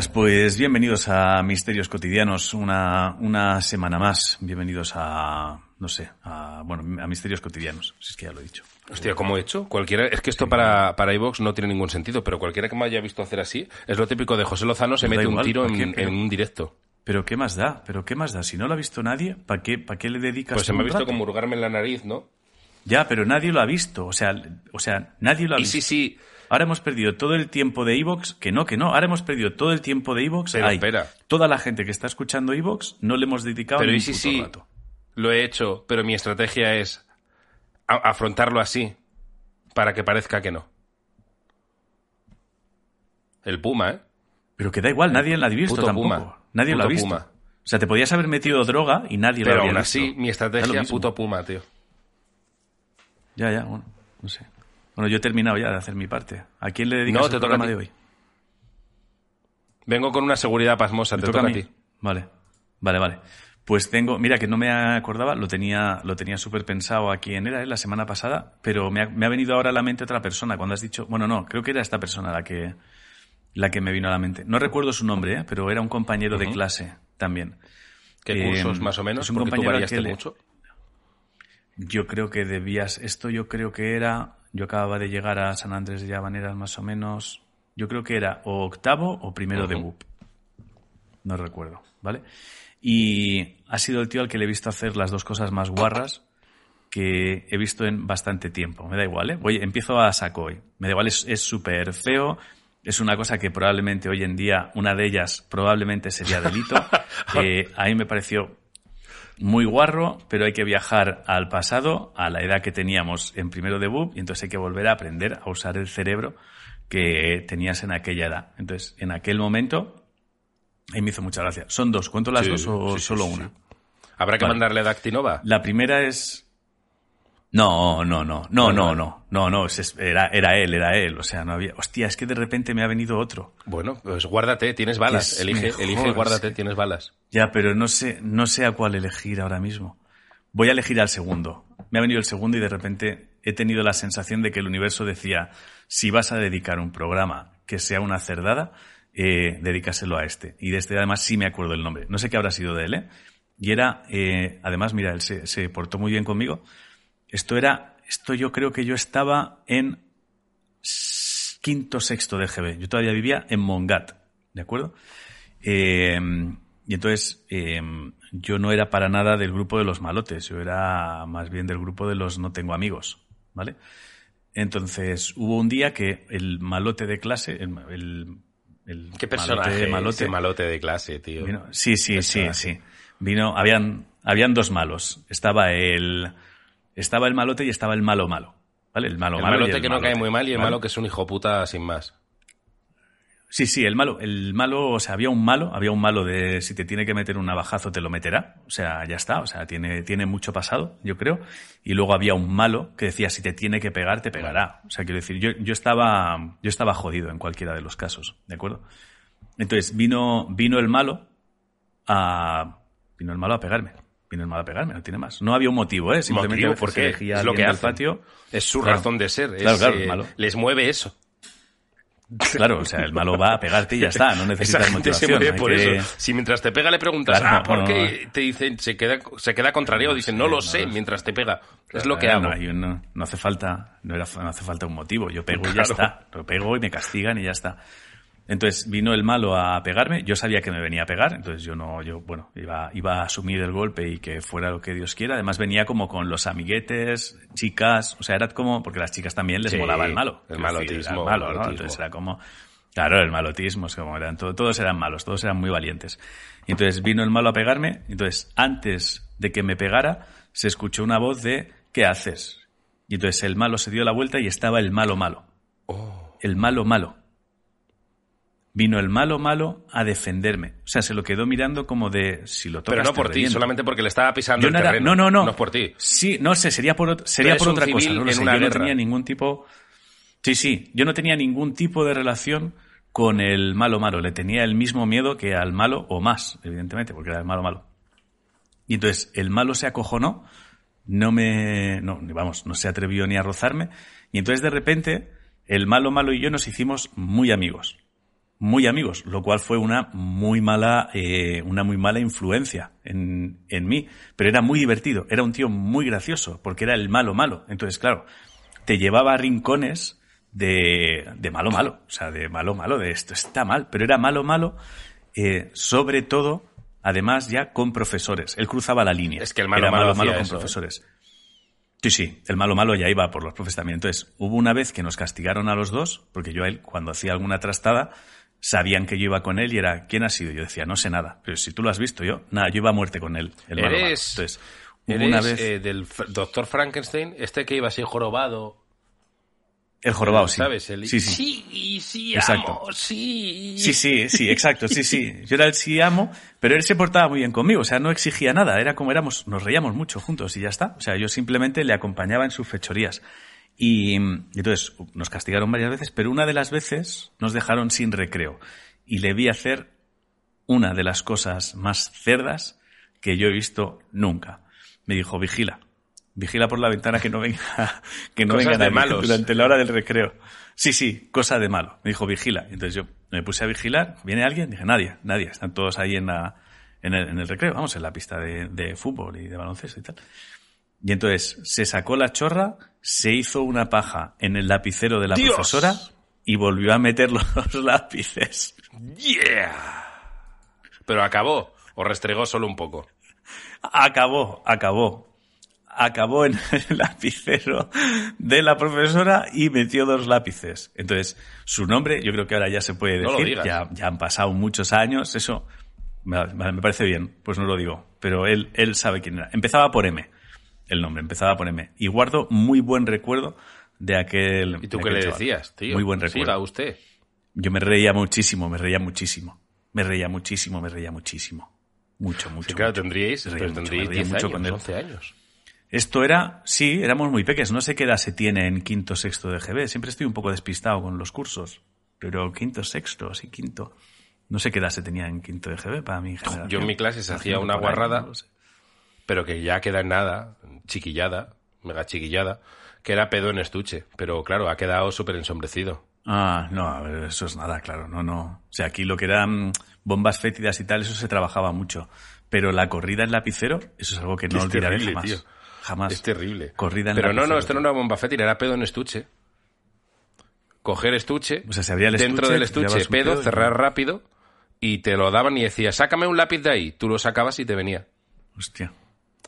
buenas, pues bienvenidos a Misterios Cotidianos, una, una semana más. Bienvenidos a, no sé, a, bueno, a Misterios Cotidianos, si es que ya lo he dicho. Hostia, ¿cómo he hecho? Cualquiera, es que esto para, para iVox no tiene ningún sentido, pero cualquiera que me haya visto hacer así, es lo típico de José Lozano se mete un tiro en, un directo. Pero ¿qué más da? ¿Pero qué más da? Si no lo ha visto nadie, ¿para qué, para qué le dedicas Pues se me ha visto como hurgarme en la nariz, ¿no? Ya, pero nadie lo ha visto. O sea, o sea nadie lo ha Y visto. sí, sí, Ahora hemos perdido todo el tiempo de Evox, que no, que no. Ahora hemos perdido todo el tiempo de Evox. Pero espera. Toda la gente que está escuchando Evox no le hemos dedicado pero ni y sí, rato. lo he hecho, pero mi estrategia es afrontarlo así, para que parezca que no. El Puma, ¿eh? Pero que da igual, nadie lo ha visto Puto tampoco. Puma. Nadie lo ha visto. Puma. O sea, te podías haber metido droga y nadie lo Pero habría aún visto. así, mi Da lo estrategia, mismo. puto Puma, tío. Ya, ya, bueno, no sé. Bueno, yo he terminado ya de hacer mi parte. ¿A quién le dedicas No, el te toca programa a ti. de hoy? Vengo con una seguridad pasmosa, ¿Me te toca a ti. Vale, vale, vale. Pues tengo, mira que no me acordaba, lo tenía, lo tenía súper pensado a quién era, ¿eh? la semana pasada, pero me ha, me ha venido ahora a la mente otra persona. Cuando has dicho, bueno, no, creo que era esta persona la que, la que me vino a la mente. No recuerdo su nombre, ¿eh? pero era un compañero de clase también. ¿Qué Eh, cursos más o menos? es un Porque tú compañero al variaste que le- mucho. Yo creo que debías, esto yo creo que era, yo acababa de llegar a San Andrés de Llavaneras más o menos, yo creo que era o octavo o primero de. BUP. No recuerdo, ¿vale? Y ha sido el tío al que le he visto hacer las dos cosas más guarras que he visto en bastante tiempo. Me da igual, ¿eh? Voy, empiezo a saco hoy. Me da igual, es es súper feo. Es una cosa que probablemente hoy en día, una de ellas probablemente sería delito. Eh, a mí me pareció muy guarro, pero hay que viajar al pasado, a la edad que teníamos en primero de BUP, y entonces hay que volver a aprender a usar el cerebro que tenías en aquella edad. Entonces, en aquel momento, ahí me hizo mucha gracia. ¿Son dos? ¿Cuento las Sí, dos o sí, solo sí. una? ¿Habrá que Vale. mandarle a Dactinova? La primera es... No, no, no, no, no, no, no, no, era, era él, era él, o sea, no había... Hostia, es que de repente me ha venido otro. Bueno, pues guárdate, tienes balas. Es Elige, mejor, elige, guárdate, tienes balas. Ya, pero no sé, no sé a cuál elegir ahora mismo. Voy a elegir al segundo. Me ha venido el segundo y de repente he tenido la sensación de que el universo decía, si vas a dedicar un programa que sea una cerdada, eh, dedícaselo a este. Y de este además sí me acuerdo el nombre. No sé qué habrá sido de él, ¿eh? Y era, eh, además, mira, él se, se portó muy bien conmigo. Esto era, esto yo creo que yo estaba en quinto, sexto de GB. Yo todavía vivía en Mongat, ¿de acuerdo? Eh, y entonces eh, yo no era para nada del grupo de los malotes, yo era más bien del grupo de los no tengo amigos, ¿vale? Entonces hubo un día que el malote de clase, el, el, el ¿Qué malote personaje de ese malote, malote de clase, tío? vino- sí, sí, sí, sí. Vino, habían, habían dos malos. Estaba el, estaba el malote y estaba el malo malo. ¿Vale? El malo el malo. y malote el que no cae muy mal y el ¿vale? malo que es un hijo puta sin más. Sí, sí, el malo, el malo, o sea, había un malo, había un malo de si te tiene que meter un navajazo te lo meterá, o sea, ya está, o sea, tiene, tiene mucho pasado, yo creo. Y luego había un malo que decía si te tiene que pegar, te pegará. O sea, quiero decir, yo, yo estaba, yo estaba jodido en cualquiera de los casos, ¿de acuerdo? Entonces vino, vino el malo a, vino el malo a pegarme. Vino el malo a pegarme, no tiene más. No había un motivo, ¿eh? Simplemente Motivo, ¿por se qué? elegía a Es lo que del hacen. patio. Es su Claro. razón de ser. Es, claro, eh, malo. Les mueve eso. Claro, o sea, el malo va a pegarte y ya está, no Esa necesitas gente se motivación. mueve hay por que- eso. Si mientras te pega le preguntas, Claro, ah, ¿por no, qué? Te dicen, se queda, se queda contrariado, dicen, no lo sé, mientras te pega. Es lo que hago. No, hace falta, no, era, hace falta un motivo. Yo pego y ya está. Lo pego y me castigan y ya está. Entonces vino el malo a pegarme. Yo sabía que me venía a pegar, entonces yo no, yo, bueno, iba, iba a asumir el golpe y que fuera lo que Dios quiera. Además venía como con los amiguetes, chicas, o sea, era como, porque a las chicas también les Sí, molaba el malo. el decir, malotismo, era el malo, ¿no? Entonces era como, claro, el malotismo, es como eran, todo- todos eran malos, todos eran muy valientes. Y entonces vino el malo a pegarme, entonces antes de que me pegara, se escuchó una voz de, ¿qué haces? Y entonces el malo se dio la vuelta y estaba el malo malo. Oh. El malo malo. Vino el malo malo a defenderme. O sea, se lo quedó mirando como de si lo tocas Pero no por ti, solamente porque le estaba pisando Yo el no, era- terreno. no, no, no. No es por ti. Sí, no sé, sería por, sería por otra cosa. No en sé. Yo no tenía ningún tipo. Sí, sí. Yo no tenía ningún tipo de relación con el malo malo. Le tenía el mismo miedo que al malo o más, evidentemente, porque era el malo malo. Y entonces el malo se acojonó, no me, no, vamos, no se atrevió ni a rozarme. Y entonces de repente el malo malo y yo nos hicimos muy amigos. Muy amigos, lo cual fue una muy mala, eh, una muy mala influencia en, en mí. Pero era muy divertido, era un tío muy gracioso, porque era el malo malo. Entonces, claro, te llevaba a rincones de, de malo malo, o sea, de malo malo, de esto está mal, pero era malo malo, eh, sobre todo, además ya con profesores. Él cruzaba la línea. Es que el malo era malo malo, con eso, ¿eh? profesores. Sí, sí, el malo malo ya iba por los profes también. Entonces, hubo una vez que nos castigaron a los dos, porque yo a él, cuando hacía alguna trastada, sabían que yo iba con él y era, ¿quién ha sido? Yo decía, no sé nada. Pero si tú lo has visto yo, nada, yo iba a muerte con él. El malo, malo. Eres- Entonces, hubo ¿Eres una vez... eh, del doctor Frankenstein? Este que iba así jorobado. el jorobado, sí. ¿Sabes? El... Sí, sí. sí, sí, Exacto. amo, sí. Sí, sí, sí, exacto, sí, sí. Yo era el sí amo, pero él se portaba muy bien conmigo, o sea, no exigía nada, era como éramos, nos reíamos mucho juntos y ya está. O sea, yo simplemente le acompañaba en sus fechorías. Y, entonces nos castigaron varias veces, pero una de las veces nos dejaron sin recreo y le vi hacer una de las cosas más cerdas que yo he visto nunca. Me dijo, vigila, vigila por la ventana que no venga, que no venga de malos. durante la hora del recreo. Sí, sí, cosa de malo. Me dijo, vigila. Entonces yo me puse a vigilar. ¿Viene alguien? Dije, nadie, nadie. Están todos ahí en, la, en, el, en el recreo, vamos, en la pista de, de fútbol y de baloncesto y tal. Y entonces se sacó la chorra, se hizo una paja en el lapicero de la ¡Dios! profesora y volvió a meter los lápices. ¡Yeah! Pero acabó. O restregó solo un poco. Acabó, acabó. Acabó en el lapicero de la profesora y metió dos lápices. Entonces, su nombre, yo creo que ahora ya se puede No lo decir, digas. ya, ya han pasado muchos años, eso me, me parece bien, pues no lo digo, pero él, él sabe quién era. Empezaba por M, el nombre, empezaba por M. Y guardo muy buen recuerdo de aquel. ¿Y tú qué le chaval. decías, tío? Muy buen Siga recuerdo. usted. Yo me reía muchísimo, me reía muchísimo. Me reía muchísimo, me reía muchísimo. Mucho, mucho. Sí, claro, mucho. tendríais, reía pero mucho, tendríais me reía 10 mucho años, con él. 11 años. Esto era, sí, éramos muy pequeños. No sé qué edad se tiene en quinto, sexto de GB. Siempre estoy un poco despistado con los cursos. Pero quinto, sexto, sí, quinto. No sé qué edad se tenía en quinto de GB para generación. Yo en mi clase se hacía una guarrada. no sé. Pero que ya queda en nada, chiquillada, mega chiquillada, que era pedo en estuche. Pero claro, ha quedado súper ensombrecido. Ah, no, a ver, eso es nada, claro, no, no. O sea, aquí lo que eran bombas fétidas y tal, eso se trabajaba mucho. Pero la corrida en lapicero, eso es algo que no Es olvidaré terrible, jamás. tío. Jamás. Es terrible. Corrida en Pero no, no, esto no era bomba fétida, era pedo en estuche. Coger estuche, O sea, se abría el dentro estuche, del estuche, pedo, pedo y- cerrar rápido, y te lo daban y decías, sácame un lápiz de ahí. Tú lo sacabas y te venía. Hostia.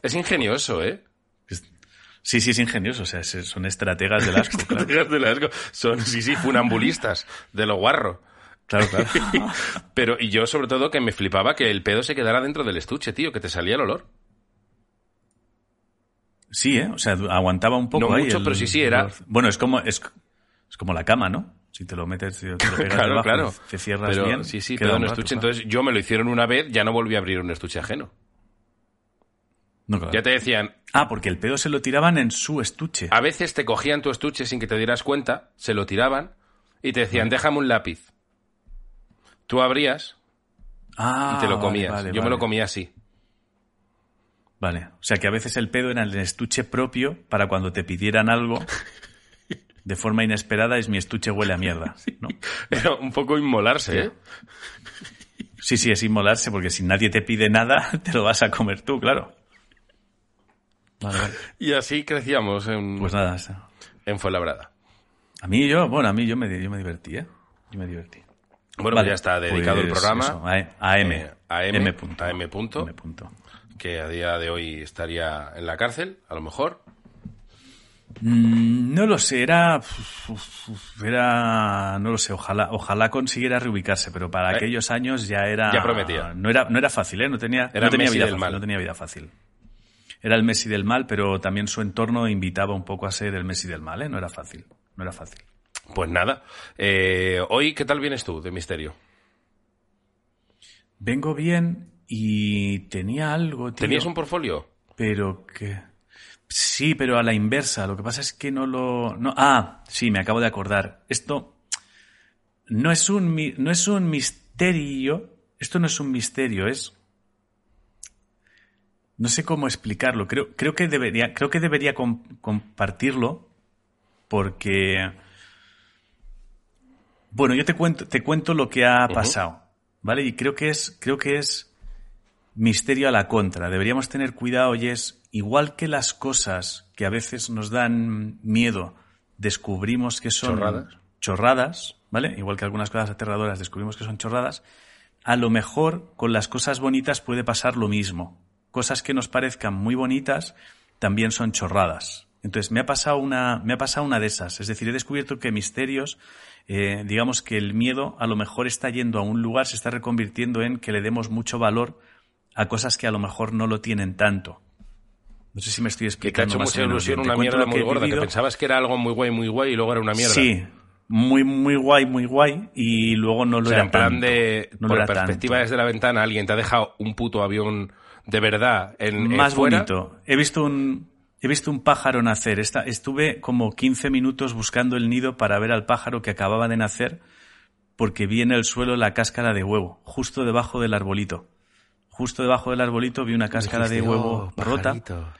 Es ingenioso, ¿eh? Sí, sí, es ingenioso. O sea, son estrategas del asco, claro. Estrategas del asco. Son, sí, sí, funambulistas, de lo guarro. Claro, claro. Pero, y yo sobre todo que me flipaba que el pedo se quedara dentro del estuche, tío, que te salía el olor. Sí, ¿eh? O sea, aguantaba un poco No ahí mucho, el- pero sí, sí, era- Bueno, es como, es, es como la cama, ¿no? Si te lo metes, te lo pegas claro, debajo, claro. te cierras Pero, bien. sí, sí, queda un rato, estuche. claro. Entonces yo me lo hicieron una vez, ya no volví a abrir un estuche ajeno. No, claro. Ya te decían, Ah, porque el pedo se lo tiraban en su estuche. a veces te cogían tu estuche sin que te dieras cuenta, se lo tiraban y te decían, déjame un lápiz. Tú abrías Ah, y te lo vale, comías. vale, Yo me lo comía así. Vale. O sea, que a veces el pedo era el estuche propio para cuando te pidieran algo de forma inesperada es mi estuche huele a mierda, ¿no? Era un poco inmolarse, ¿eh? Sí, sí, es inmolarse porque si nadie te pide nada, te lo vas a comer tú, claro. Vale, vale. Y así crecíamos en, Pues nada, en Fuenlabrada. A mí yo, bueno, a mí yo me, yo me divertí, ¿eh? Yo me divertí. Bueno, Vale, pues ya está dedicado el pues programa. eso, a, a M. Eh, a M, punto. a M punto. M punto. que a día de hoy estaría en la cárcel, a lo mejor. Mm, no lo sé, era, era, no lo sé, ojalá, ojalá consiguiera reubicarse, pero para Eh, aquellos años ya era, ya prometía. no era, no era fácil, ¿eh? No tenía, Era no tenía Messi vida del fácil, no tenía vida fácil. Era el Messi del mal, pero también su entorno invitaba un poco a ser el Messi del mal, ¿eh? No era fácil, no era fácil. Pues nada. Eh, hoy, ¿qué tal vienes tú de misterio? Vengo bien y tenía algo, tío. ¿Tenías un portfolio? Pero que... Sí, pero a la inversa. Lo que pasa es que no lo... No... Ah, sí, me acabo de acordar. Esto no es un, mi- no es un misterio. Esto no es un misterio, es... No sé cómo explicarlo. Creo, creo que debería, creo que debería com- compartirlo porque Bueno, yo te cuento, te cuento lo que ha pasado, ¿vale? Y creo que es, creo que es misterio a la contra. Deberíamos tener cuidado y es igual que las cosas que a veces nos dan miedo, descubrimos que son Chorradas. chorradas, ¿vale? Igual que algunas cosas aterradoras descubrimos que son chorradas. A lo mejor con las cosas bonitas puede pasar lo mismo. Cosas que nos parezcan muy bonitas también son chorradas. Entonces me ha pasado una, me ha pasado una de esas. Es decir, he descubierto que misterios, eh, digamos que el miedo a lo mejor está yendo a un lugar, se está reconvirtiendo en que le demos mucho valor a cosas que a lo mejor no lo tienen tanto. No sé si me estoy Que te ha explicando hecho mucha ilusión una mierda muy gorda, que pensabas que era algo muy guay, muy guay, y luego era una mierda. Sí, muy, muy guay, muy guay, y luego no lo O sea, era en plan tanto. de, No por era perspectiva tanto. desde la ventana, alguien te ha dejado un puto avión de verdad en, más fuera. bonito. He visto un he visto un pájaro nacer. Esta- estuve como 15 minutos buscando el nido para ver al pájaro que acababa de nacer porque vi en el suelo la cáscara de huevo, justo debajo del arbolito. Justo debajo del arbolito vi una cáscara de huevo "Oh, rota pajarito".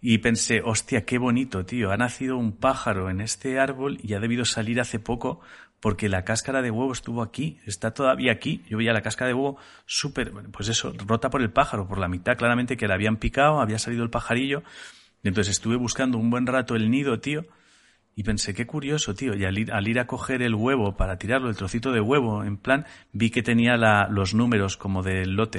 y pensé, hostia, qué bonito, tío. Ha nacido un pájaro en este árbol y ha debido salir hace poco porque la cáscara de huevo estuvo aquí, está todavía aquí. Yo veía la cáscara de huevo súper, pues eso, rota por el pájaro, por la mitad, claramente que la habían picado, había salido el pajarillo. Y entonces estuve buscando un buen rato el nido, tío. Y pensé, qué curioso, tío. Y al ir, al ir a coger el huevo para tirarlo, el trocito de huevo, en plan, vi que tenía la- los números como del lote.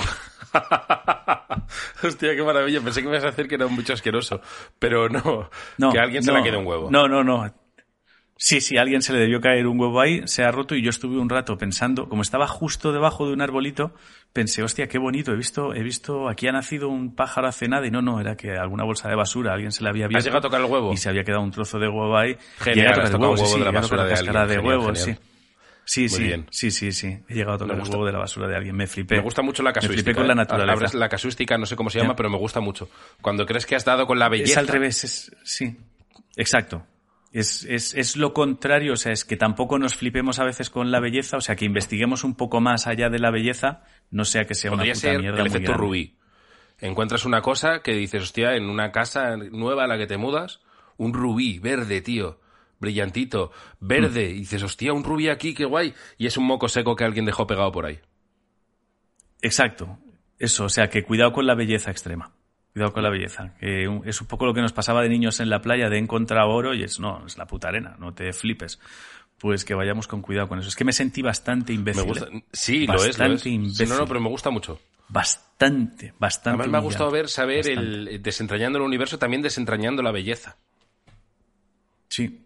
Hostia, qué maravilla. Pensé que me ibas a decir que era un bicho asqueroso. Pero no, No, que a alguien se le quede un huevo. No, no, no. Sí, sí, a alguien se le debió caer un huevo ahí, se ha roto y yo estuve un rato pensando, como estaba justo debajo de un arbolito, pensé, hostia, qué bonito, he visto, he visto, aquí ha nacido un pájaro hace nada y no, no, era que alguna bolsa de basura, alguien se le había abierto. llegado a tocar el huevo? Y se había quedado un trozo de huevo ahí. Genial, has tocar el tocado huevo, sí, huevo sí, de la basura de alguien, de genial, huevo, genial. sí. Sí, Muy sí, bien. sí, sí, sí. He llegado a tocar el huevo de la basura de alguien, me flipé. Me gusta mucho la Me casuística. flipé con la naturaleza. La casuística, no sé cómo se llama, pero me gusta mucho. Cuando crees que has dado con la belleza. Es al revés, es, sí. Exacto. Es, es, es lo contrario, o sea, es que tampoco nos flipemos a veces con la belleza, o sea, que investiguemos un poco más allá de la belleza, no sea que sea una puta ser mierda el muy efecto grande. rubí. Encuentras una cosa que dices, hostia, en una casa nueva a la que te mudas, un rubí verde, tío, brillantito, verde, Mm. y dices, hostia, un rubí aquí, qué guay, y es un moco seco que alguien dejó pegado por ahí. Exacto. Eso, o sea, que cuidado con la belleza extrema. Cuidado con la belleza. Que es un poco lo que nos pasaba de niños en la playa, de encontrar oro y es, no, es la puta arena, no te flipes. Pues que vayamos con cuidado con eso. Es que me sentí bastante Me imbécil. gusta. ¿eh? Sí, lo es, lo es. Bastante Sí, imbécil. no, no, pero me gusta mucho. Bastante, bastante. Además me ha gustado ver, saber Bastante. el eh, desentrañando el universo, también desentrañando la belleza. Sí.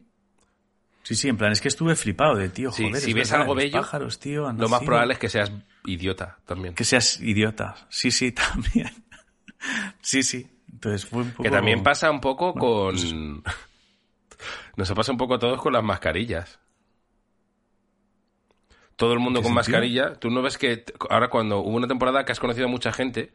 Sí, sí, en plan, es que estuve flipado de, tío, Sí, joder, si es ves verdad, algo bello, pájaros, tío, Lo más probable es que seas idiota también. Que seas idiota. Sí, sí, también. Sí, sí. Entonces fue un poco... Que también pasa un poco con... pues Nos pasa un poco a todos con las mascarillas. Todo el mundo ¿En con sentido? mascarilla. Tú no ves que ahora cuando hubo una temporada que has conocido a mucha gente,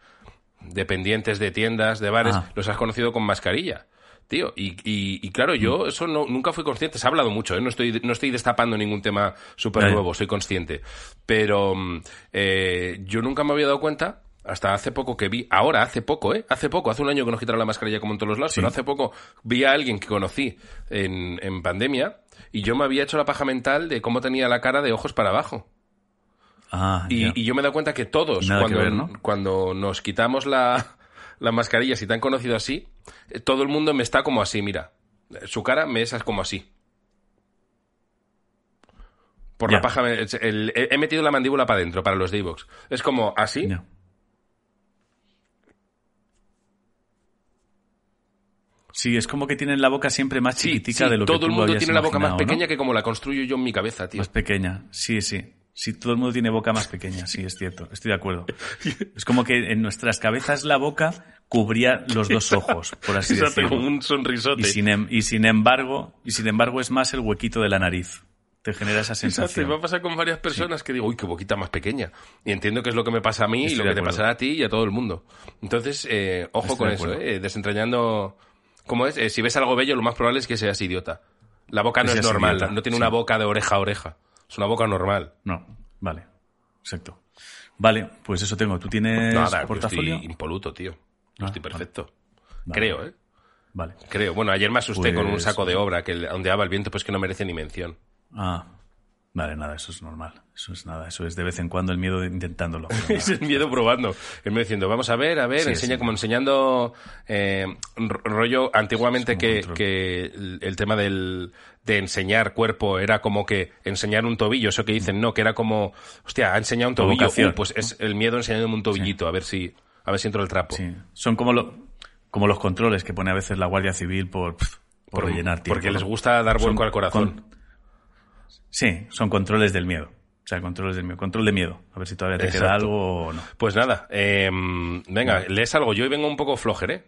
dependientes de tiendas, de bares, Ah. los has conocido con mascarilla. Tío, y, y- y claro, Mm. yo eso no, nunca fui consciente. Se ha hablado mucho, ¿eh? no, estoy, no estoy destapando ningún tema súper nuevo, soy consciente. Pero mm, eh, yo nunca me había dado cuenta, hasta hace poco que vi, ahora hace poco, ¿eh? Hace poco, hace un año que nos quitaron la mascarilla como en todos los lados, Sí. pero hace poco vi a alguien que conocí en, en pandemia y yo me había hecho la paja mental de cómo tenía la cara de ojos para abajo. Ah, Y, yo me he dado cuenta que todos, Nada que cuando, ver, ¿no? cuando nos quitamos la, la mascarilla, si te han conocido así, eh, todo el mundo me está como así, mira. Su cara me es como así. Por la paja, el- el- he metido la mandíbula para adentro, para los D-Box. Es como así. Sí, es como que tienen la boca siempre más chiquitica sí, de lo que todo el mundo tiene la boca más pequeña que como la construyo yo en mi cabeza, tío. Más pequeña, sí, sí. Sí, todo el mundo tiene boca más pequeña, sí, es cierto, estoy de acuerdo. Es como que en nuestras cabezas la boca cubría los dos ojos, por así Exacto, decirlo. como un sonrisote. Y sin, em- y sin embargo, y sin embargo es más el huequito de la nariz. Te genera esa Exacto, sensación. me ha pasado con varias personas que digo, uy, qué boquita más pequeña. Y entiendo que es lo que me pasa a mí y lo que te pasará a ti y a todo el mundo. Entonces, eh, ojo Estoy con eso, eh, desentrañando... ¿Cómo es? Eh, si ves algo bello, lo más probable es que seas idiota. La boca no es normal, idiota, no tiene sí. una boca de oreja a oreja. Es una boca normal. No, vale, exacto. Vale, pues eso tengo. ¿Tú tienes Nada, yo portafolio? estoy impoluto, tío. Yo Ah, estoy perfecto. Vale. Creo, ¿eh? Vale. Creo. Bueno, ayer me asusté con un Pues- saco de obra que ondeaba el viento, pues que no merece ni mención. Ah, Vale, nada, eso es normal. Eso es nada. Eso es de vez en cuando el miedo de intentándolo. es el miedo probando. El miedo diciendo, vamos a ver, a ver, Sí, enseña sí. como enseñando eh, rollo antiguamente que, el, tema del, de enseñar cuerpo era como que enseñar un tobillo, eso que dicen, no, que era como, hostia, ha enseñado un tobillo. Uh, pues es el miedo enseñándome un tobillito, a ver si, a ver si entro el trapo. Son como, lo- como los controles que pone a veces la Guardia Civil por, por, rellenar tiempo. Porque les gusta dar vuelco Son al corazón. con- Sí, son controles del miedo. O sea, controles del miedo. Control de miedo. A ver si todavía te queda algo o no. Pues nada, eh, venga, lees algo. Yo hoy vengo un poco flojer, ¿eh?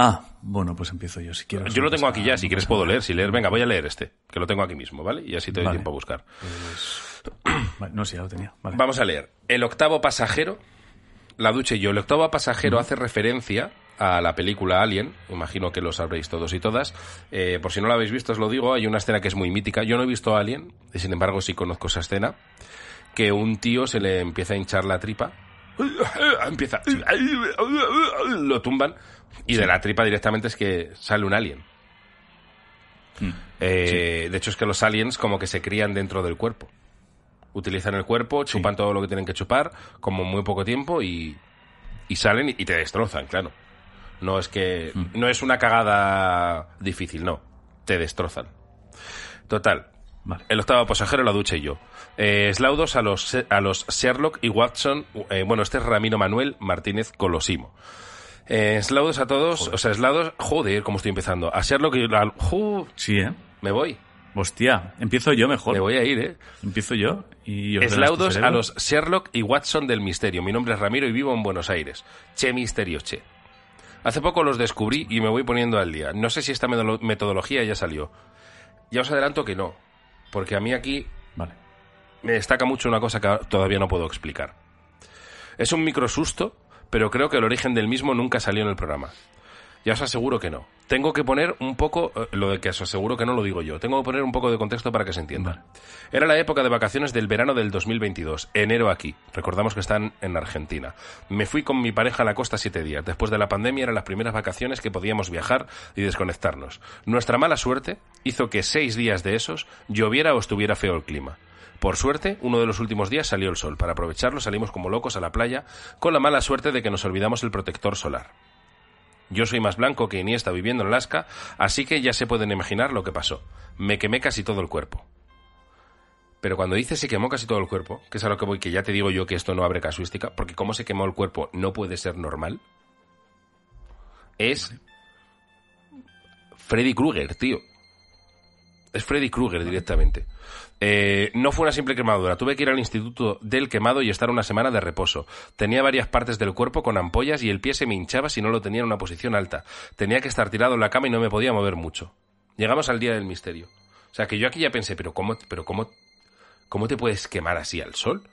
Ah, bueno, pues empiezo yo si quieres. Yo lo tengo aquí ya, si quieres puedo leer. Si leer, venga, voy a leer este, que lo tengo aquí mismo, ¿vale? Y así te doy Vale. tiempo a buscar. Vale, no, sí, ya lo tenía. Vale. Vamos a leer. El octavo pasajero, la ducha y yo. El octavo pasajero hace referencia a la película Alien. Imagino que lo sabréis todos y todas. Eh, por si no lo habéis visto, os lo digo. Hay una escena que es muy mítica. Yo no he visto Alien, y sin embargo sí conozco esa escena. Que un tío se le empieza a hinchar la tripa. Empieza. Lo tumban. Y de la tripa directamente es que sale un alien. Mm. Eh, De hecho, es que los aliens como que se crían dentro del cuerpo. Utilizan el cuerpo, chupan todo lo que tienen que chupar, como muy poco tiempo, y, y salen y te destrozan, claro. No es que. No es una cagada difícil, no. Te destrozan. Total. Vale. El octavo pasajero, la ducha y yo. Eh, slaudos a los, a los Sherlock y Watson. eh, bueno, este es Ramiro Manuel Martínez Colosimo. Eh, slaudos a todos. O sea, slaudos. Joder, cómo estoy empezando. A Sherlock y. al- ¡Ju! Sí, ¿eh? me voy. Hostia, empiezo yo mejor. Me voy a ir, ¿eh? Empiezo yo y ordenas tu Eslaudos a los Sherlock y Watson del misterio. Mi nombre es Ramiro y vivo en Buenos Aires. Che misterio, che. Hace poco los descubrí y me voy poniendo al día. No sé si esta metodolo- metodología ya salió. Ya os adelanto que no. Porque a mí aquí Vale. me destaca mucho una cosa que todavía no puedo explicar. Es un micro susto, pero creo que el origen del mismo nunca salió en el programa. Ya os aseguro que no. Tengo que poner un poco, eh, lo de que os aseguro que no lo digo yo, tengo que poner un poco de contexto para que se entienda. Era la época de vacaciones del verano del 2022, enero aquí. Recordamos que están en Argentina. Me fui con mi pareja a la costa siete días. Después de la pandemia eran las primeras vacaciones que podíamos viajar y desconectarnos. Nuestra mala suerte hizo que seis días de esos lloviera o estuviera feo el clima. Por suerte, uno de los últimos días salió el sol. Para aprovecharlo salimos como locos a la playa con la mala suerte de que nos olvidamos el protector solar. Yo soy más blanco que Iniesta viviendo en Alaska, así que ya se pueden imaginar lo que pasó. Me quemé casi todo el cuerpo. Pero cuando dice se quemó casi todo el cuerpo, que es a lo que voy, que ya te digo yo que esto no abre casuística, porque cómo se quemó el cuerpo no puede ser normal, es Freddy Krueger, tío. Es Freddy Krueger directamente. Eh, no fue una simple quemadura. Tuve que ir al instituto del quemado y estar una semana de reposo. Tenía varias partes del cuerpo con ampollas y el pie se me hinchaba si no lo tenía en una posición alta. Tenía que estar tirado en la cama y no me podía mover mucho. Llegamos al día del misterio. O sea que yo aquí ya pensé, pero ¿cómo, pero cómo, cómo te puedes quemar así al sol?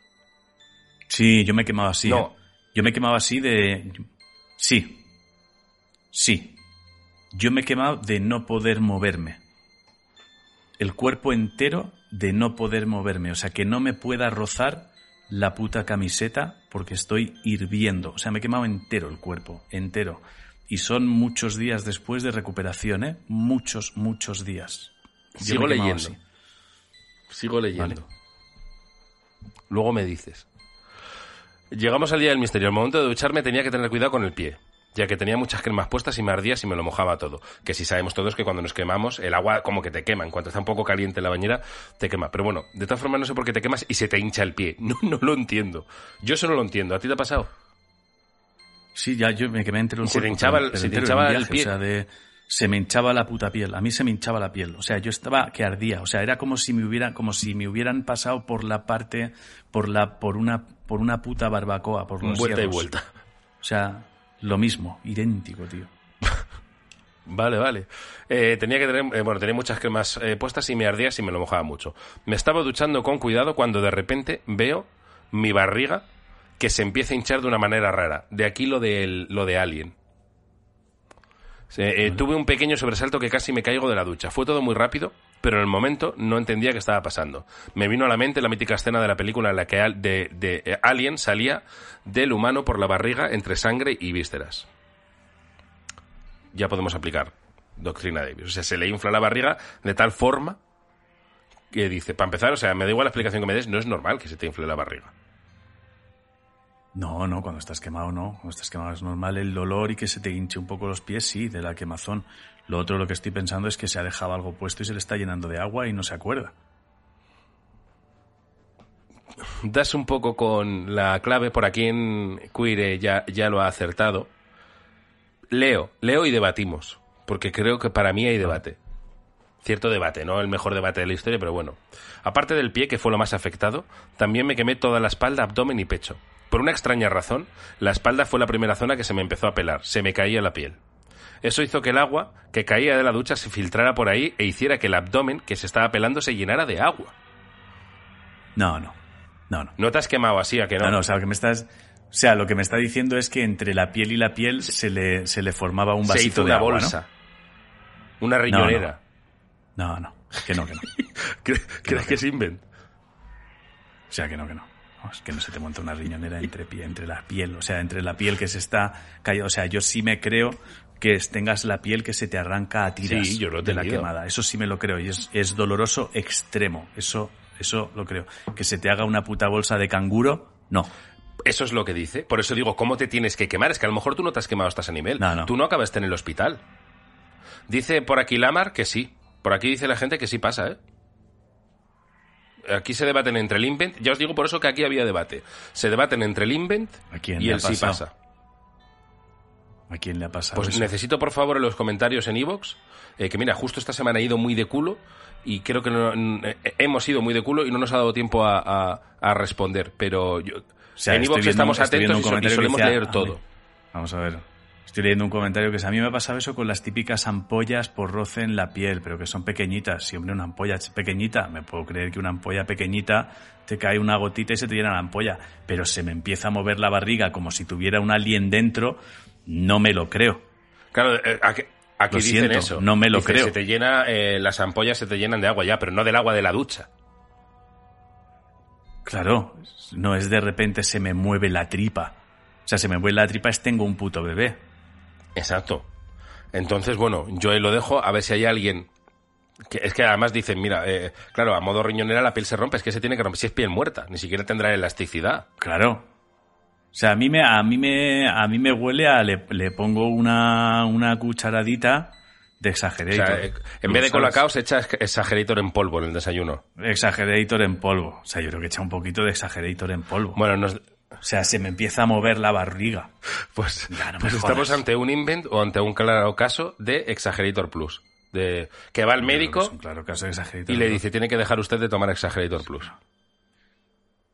Sí, yo me he quemado así. No. ¿eh? Yo me he quemado así de... Sí. Sí. Yo me he quemado de no poder moverme. El cuerpo entero de no poder moverme. O sea, que no me pueda rozar la puta camiseta porque estoy hirviendo. O sea, me he quemado entero el cuerpo, entero. Y son muchos días después de recuperación, ¿eh? Muchos, muchos días. Yo Sigo leyendo. así. Sigo leyendo. Vale. Luego me dices. Llegamos al día del misterio. Al momento de ducharme tenía que tener cuidado con el pie, ya que tenía muchas cremas puestas y me ardía si me lo mojaba todo. Que si sabemos todos que cuando nos quemamos, el agua como que te quema. En cuanto está un poco caliente la bañera, te quema. Pero bueno, de todas formas no sé por qué te quemas y se te hincha el pie. No, no lo entiendo. Yo eso no lo entiendo. ¿A ti te ha pasado? Sí, ya yo me quemé entero el Se te hinchaba el- se te hinchaba el viaje, pie. O sea, de, se me hinchaba la puta piel. A mí se me hinchaba la piel. O sea, yo estaba que ardía. O sea, era como si me hubieran, como si me hubieran pasado por la parte, por la, por una, por una puta barbacoa, por los vuelta y vuelta. O sea, lo mismo, idéntico, tío. Vale, vale. Eh, tenía que tener, eh, bueno, tenía muchas cremas eh, puestas y me ardía si me lo mojaba mucho. Me estaba duchando con cuidado cuando de repente veo mi barriga que se empieza a hinchar de una manera rara. De aquí lo de, lo de Alien. Tuve un pequeño sobresalto que casi me caigo de la ducha. Fue todo muy rápido, pero en el momento no entendía qué estaba pasando. Me vino a la mente la mítica escena de la película en la que de, de, eh, Alien salía del humano por la barriga entre sangre y vísceras ya podemos aplicar doctrina Davis. O sea, se le infla la barriga de tal forma que dice, para empezar, o sea, me da igual la explicación que me des, no es normal que se te infle la barriga. No, no, cuando estás quemado no. Cuando estás quemado es normal el dolor y que se te hinche un poco los pies, sí, de la quemazón. Lo otro, lo que estoy pensando es que se ha dejado algo puesto y se le está llenando de agua y no se acuerda. Das un poco con la clave, por aquí en Queer ya, ya lo ha acertado. Leo, leo y debatimos, porque creo que para mí hay debate. Cierto debate, no el mejor debate de la historia, pero bueno. Aparte del pie, que fue lo más afectado, también me quemé toda la espalda, abdomen y pecho. Por una extraña razón, la espalda fue la primera zona que se me empezó a pelar, se me caía la piel. Eso hizo que el agua que caía de la ducha se filtrara por ahí e hiciera que el abdomen que se estaba pelando se llenara de agua. No, no. No, no. No te has quemado así, a que no. No, no, o sea, lo que me estás. O sea, lo que me está diciendo es que entre la piel y la piel se le, se le formaba un vasito se hizo de una agua, bolsa. Una riñonera. ¿no? no, no, que no, que no. ¿Crees no, que es invent? O sea, que no, que no. Es que no se te monta una riñonera entre, entre la piel, o sea, entre la piel que se está cayendo. O sea, yo sí me creo que tengas la piel que se te arranca a tiras Sí, yo lo he de la quemada. Eso sí me lo creo y es, es doloroso extremo. Eso, eso lo creo. Que se te haga una puta bolsa de canguro, no. Eso es lo que dice. Por eso digo, ¿cómo te tienes que quemar? Es que a lo mejor tú no te has quemado hasta ese nivel. No, no. Tú no acabaste en el hospital. Dice por aquí Lamar que sí. Por aquí dice la gente que sí pasa, ¿eh? Aquí se debaten entre el invent. Ya os digo por eso que aquí había debate. Se debaten entre el invent ¿A quién y el sí pasa. ¿A quién le ha pasado Pues eso? necesito por favor en los comentarios en Evox que mira, justo esta semana he ido muy de culo y creo que no- n- eh, hemos ido muy de culo y no nos ha dado tiempo a, a- a responder. Pero yo, sea, en Evox estamos atentos y solemos leer a todo. Vamos a ver. Estoy leyendo un comentario que es, a mí me ha pasado eso con las típicas ampollas por roce en la piel, pero que son pequeñitas. Si, hombre, una ampolla pequeñita, me puedo creer que una ampolla pequeñita te cae una gotita y se te llena la ampolla. Pero se me empieza a mover la barriga como si tuviera un alien dentro, no me lo creo. Claro, eh, aquí, aquí Lo dicen siento, eso. no me lo Dice, creo. Se te llena, eh, las ampollas se te llenan de agua ya, pero no del agua de la ducha. Claro, no es de repente se me mueve la tripa. O sea, se me mueve la tripa es tengo un puto bebé. Exacto. Entonces, bueno, yo ahí lo dejo a ver si hay alguien. Que, es que además dicen, mira, eh, claro, a modo riñonera la piel se rompe, es que se tiene que romper, si es piel muerta, ni siquiera tendrá elasticidad. Claro. O sea, a mí me, a mí me, a mí me huele a le, le pongo una, una cucharadita de O exagerator. sea, eh, en vez de colacao se echa ex- exagerator en polvo en el desayuno. Exagerator en polvo. O sea, yo creo que echa un poquito de exagerator en polvo. Bueno, nos, O sea, se me empieza a mover la barriga. pues, Ya, no me pues estamos ante un invent o ante un claro caso de exagerator plus. De, que va al médico un claro caso de exagerator. y le dice, tiene que dejar usted de tomar exagerator plus.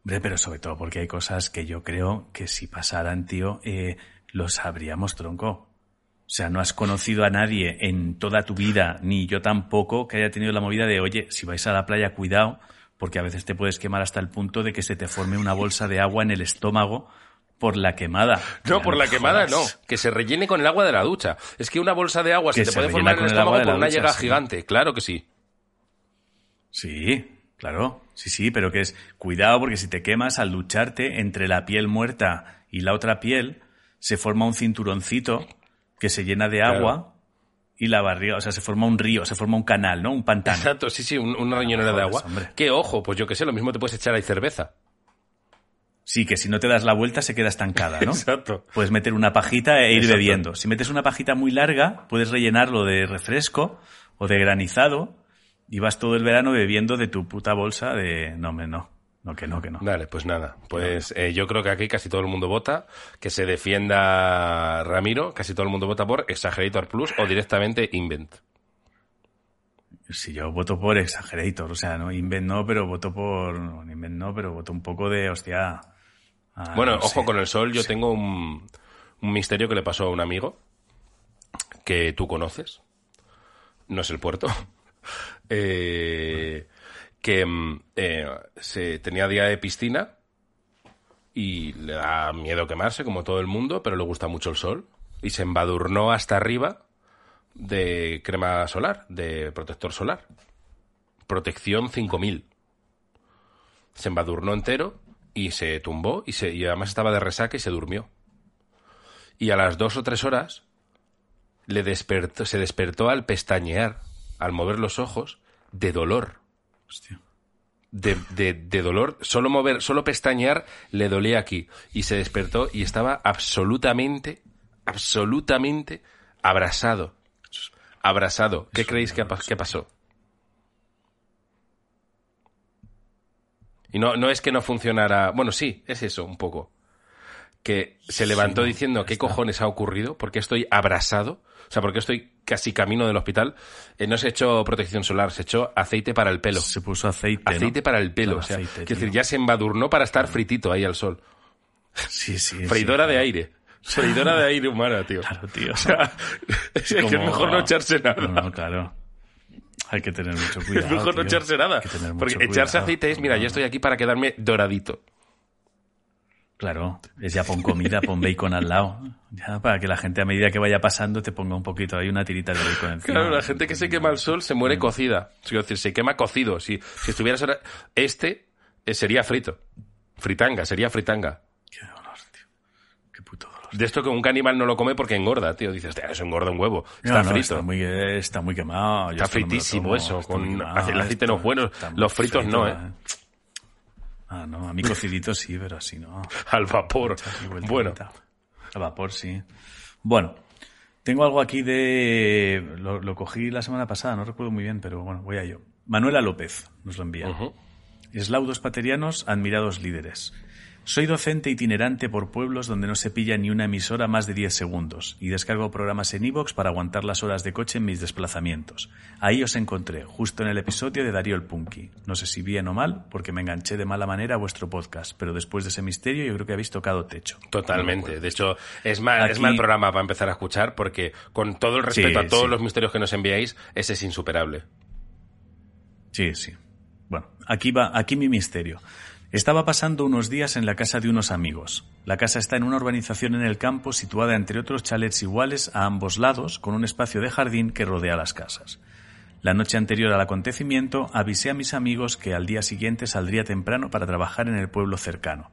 Hombre, pero sobre todo porque hay cosas que yo creo que si pasaran, tío, eh, lo sabríamos, tronco. O sea, no has conocido a nadie en toda tu vida, ni yo tampoco, que haya tenido la movida de, oye, si vais a la playa, cuidado, porque a veces te puedes quemar hasta el punto de que se te forme una bolsa de agua en el estómago por la quemada. No, por la quemada no, que se rellene con el agua de la ducha. Es que una bolsa de agua Que se te se puede formar en con el estómago por una ducha, llega sí. gigante, claro que sí. Sí, claro, sí, sí, pero que es cuidado porque si te quemas al ducharte entre la piel muerta y la otra piel se forma un cinturoncito que se llena de Claro. agua y la barriga, o sea, se forma un río, se forma un canal, ¿no? Un pantano. Exacto, sí, sí, un- una riñonera de agua. hombre. Que ojo, pues yo que sé, lo mismo te puedes echar ahí cerveza. Sí, que si no te das la vuelta se queda estancada, ¿no? Exacto. Puedes meter una pajita e ir Exacto. bebiendo. Si metes una pajita muy larga, puedes rellenarlo de refresco o de granizado y vas todo el verano bebiendo de tu puta bolsa de... No, me no. No, que no, que no. Dale, pues nada. Pues eh, yo creo que aquí casi todo el mundo vota que se defienda Ramiro, casi todo el mundo vota por Exagerator Plus o directamente Invent. Si yo voto por Exagerator, o sea, no Invent no, pero voto por Invent no, pero voto un poco de hostia. ah, bueno, no ojo sé. con el sol, yo Sí. tengo un, un misterio que le pasó a un amigo que tú conoces. No es el puerto. Eh, que mm, eh, se tenía día de piscina y le da miedo quemarse, como todo el mundo, pero le gusta mucho el sol. Y se embadurnó hasta arriba de crema solar, de protector solar. Protección 5000. Se embadurnó entero y se tumbó y, se, y además estaba de resaca y se durmió. Y a las dos o tres horas le se despertó al pestañear, al mover los ojos, de dolor. Hostia. de, de, de dolor. Solo mover, solo pestañear le dolía aquí. Y se despertó y estaba absolutamente, absolutamente abrasado. Abrasado. ¿Qué creéis que, que pasó? Y no, no es que no funcionara. Bueno, sí, es eso, un poco. Que se levantó diciendo qué cojones ha ocurrido, porque estoy abrasado, o sea, porque estoy casi camino del hospital. Eh, no se echó protección solar, se echó aceite para el pelo. Se puso aceite. ¿no? Aceite para el pelo, o sea, aceite, quiero decir, ya se embadurnó para estar fritito ahí al sol. Sí, sí. Freidora sí, de aire. Freidora de aire humana, tío. Claro, tío. O sea, es que es mejor no echarse nada. No, no, claro. Hay que tener mucho cuidado. es mejor no echarse nada. Porque echarse aceite es, mira, yo estoy aquí para quedarme doradito. Claro, es ya pon comida, pon bacon al lado. Ya, para que la gente a medida que vaya pasando te ponga un poquito ahí una tirita de bacon encima. Claro, la gente que se quema al sol se muere cocida. Es decir, se quema cocido. Si, si estuvieras ahora... Este eh, sería frito. Fritanga, sería fritanga. Qué dolor, tío. Qué puto dolor. De esto que un caníbal no lo come porque engorda, tío. Dices, "Hostia, eso engorda un huevo. No, Está no, frito. Está muy, está muy quemado. Yo Está esto no fritísimo eso, está con el aceite no es bueno, está muy los fritos no, ¿eh? Ah, no, a mí cocidito sí, pero así no. Al vapor. Bueno, vuelta. A vapor, sí. Bueno, tengo algo aquí de... Lo, lo cogí la semana pasada, no recuerdo muy bien, pero bueno, voy a ello. Manuela López nos lo envía. Ujú. Eslaudos paterianos, admirados líderes. Soy docente itinerante por pueblos donde no se pilla ni una emisora más de 10 segundos y descargo programas en iVoox para aguantar las horas de coche en mis desplazamientos. Ahí os encontré, justo en el episodio de Darío el Punky. No sé si bien o mal, porque me enganché de mala manera a vuestro podcast, pero después de ese misterio yo creo que habéis tocado techo. Totalmente. De hecho, es mal, es Aquí- mal programa para empezar a escuchar porque con todo el respeto Sí, a todos sí. los misterios que nos enviáis, ese es insuperable. Sí, sí. Bueno, aquí va, aquí mi misterio. Estaba pasando unos días en la casa de unos amigos. La casa está en una urbanización en el campo situada entre otros chalets iguales a ambos lados, con un espacio de jardín que rodea las casas. La noche anterior al acontecimiento avisé a mis amigos que al día siguiente saldría temprano para trabajar en el pueblo cercano.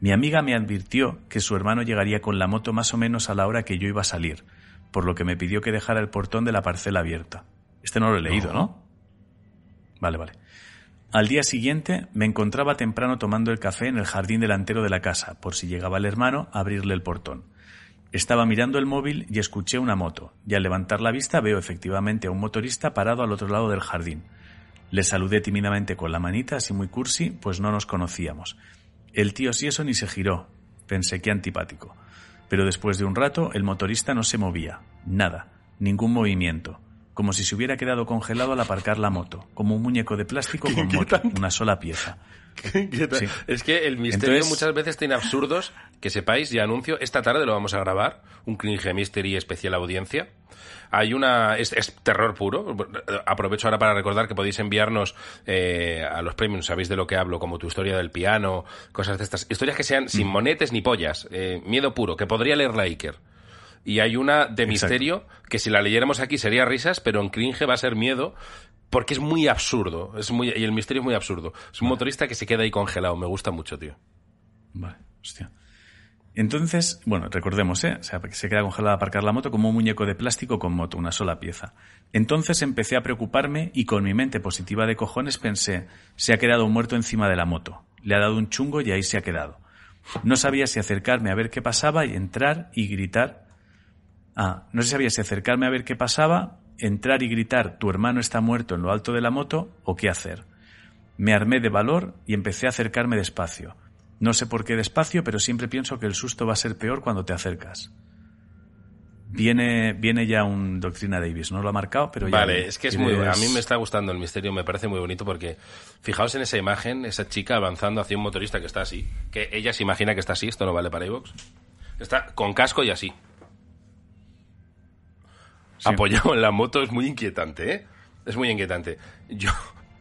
Mi amiga me advirtió que su hermano llegaría con la moto más o menos a la hora que yo iba a salir, por lo que me pidió que dejara el portón de la parcela abierta. Este no lo he leído, ¿no? Vale, vale. Al día siguiente me encontraba temprano tomando el café en el jardín delantero de la casa, por si llegaba el hermano a abrirle el portón. Estaba mirando el móvil y escuché una moto, y al levantar la vista veo efectivamente a un motorista parado al otro lado del jardín. Le saludé tímidamente con la manita, así muy cursi, pues no nos conocíamos. El tío si eso ni se giró. Pensé que antipático. Pero después de un rato el motorista no se movía. Nada. Ningún movimiento. Como si se hubiera quedado congelado al aparcar la moto. Como un muñeco de plástico con moto. Una sola pieza. Sí. Es que el misterio Entonces- muchas veces tiene absurdos. Que sepáis, y anuncio, esta tarde lo vamos a grabar, un cringe mystery especial audiencia. Hay una... Es, es terror puro. Aprovecho ahora para recordar que podéis enviarnos eh, a los premios, sabéis de lo que hablo, como tu historia del piano, cosas de estas. Historias que sean Mm. sin monetes ni pollas. eh, miedo puro, que podría leer la Iker. Y hay una de misterio que si la leyéramos aquí sería risas, pero en cringe va a ser miedo porque es muy absurdo. Es muy, y el misterio es muy absurdo. Es un motorista que se queda ahí congelado. Me gusta mucho, tío. Vale, hostia. Entonces, bueno, recordemos, ¿eh? O sea, que se queda congelado al aparcar la moto como un muñeco de plástico con moto, una sola pieza. Entonces empecé a preocuparme y con mi mente positiva de cojones pensé, se ha quedado muerto encima de la moto. Le ha dado un chungo y ahí se ha quedado. No sabía si acercarme a ver qué pasaba y entrar y gritar. Ah, no sabía si acercarme a ver qué pasaba, entrar y gritar tu hermano está muerto en lo alto de la moto o qué hacer. Me armé de valor y empecé a acercarme despacio. No sé por qué despacio, pero siempre pienso que el susto va a ser peor cuando te acercas. Viene, viene ya un Doctrina Davis, no lo ha marcado, pero ya. Vale, es que es muy. A mí me está gustando el misterio, me parece muy bonito porque fijaos en esa imagen, esa chica avanzando hacia un motorista que está así, que ella se imagina que está así, esto no vale para iVoox. Está con casco y así. Sí. Apoyado en la moto es muy inquietante, ¿eh? Es muy inquietante. Yo.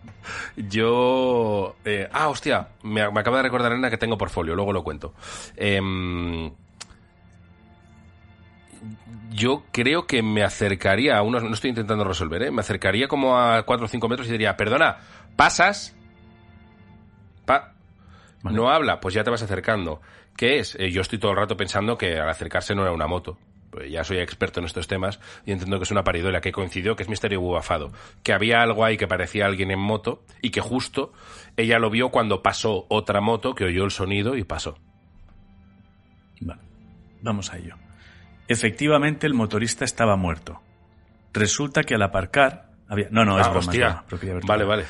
Yo. eh, ah, hostia, me, me acaba de recordar Ana que tengo portfolio, luego lo cuento. Em, yo creo que me acercaría a unos. No estoy intentando resolver, ¿eh? Me acercaría como a 4 o 5 metros y diría, perdona, ¿pasas? Pa- Vale. No habla, pues ya te vas acercando. ¿Qué es? Eh, yo estoy todo el rato pensando que al acercarse no era una moto. Pues ya soy experto en estos temas y entiendo que es una paridola que coincidió, que es misterio bubafado, que había algo ahí que parecía alguien en moto y que justo ella lo vio cuando pasó otra moto que oyó el sonido y pasó. Vale, vamos a ello. Efectivamente, el motorista estaba muerto. Resulta que al aparcar había... No, no, es Ah, es broma. Vale, vale.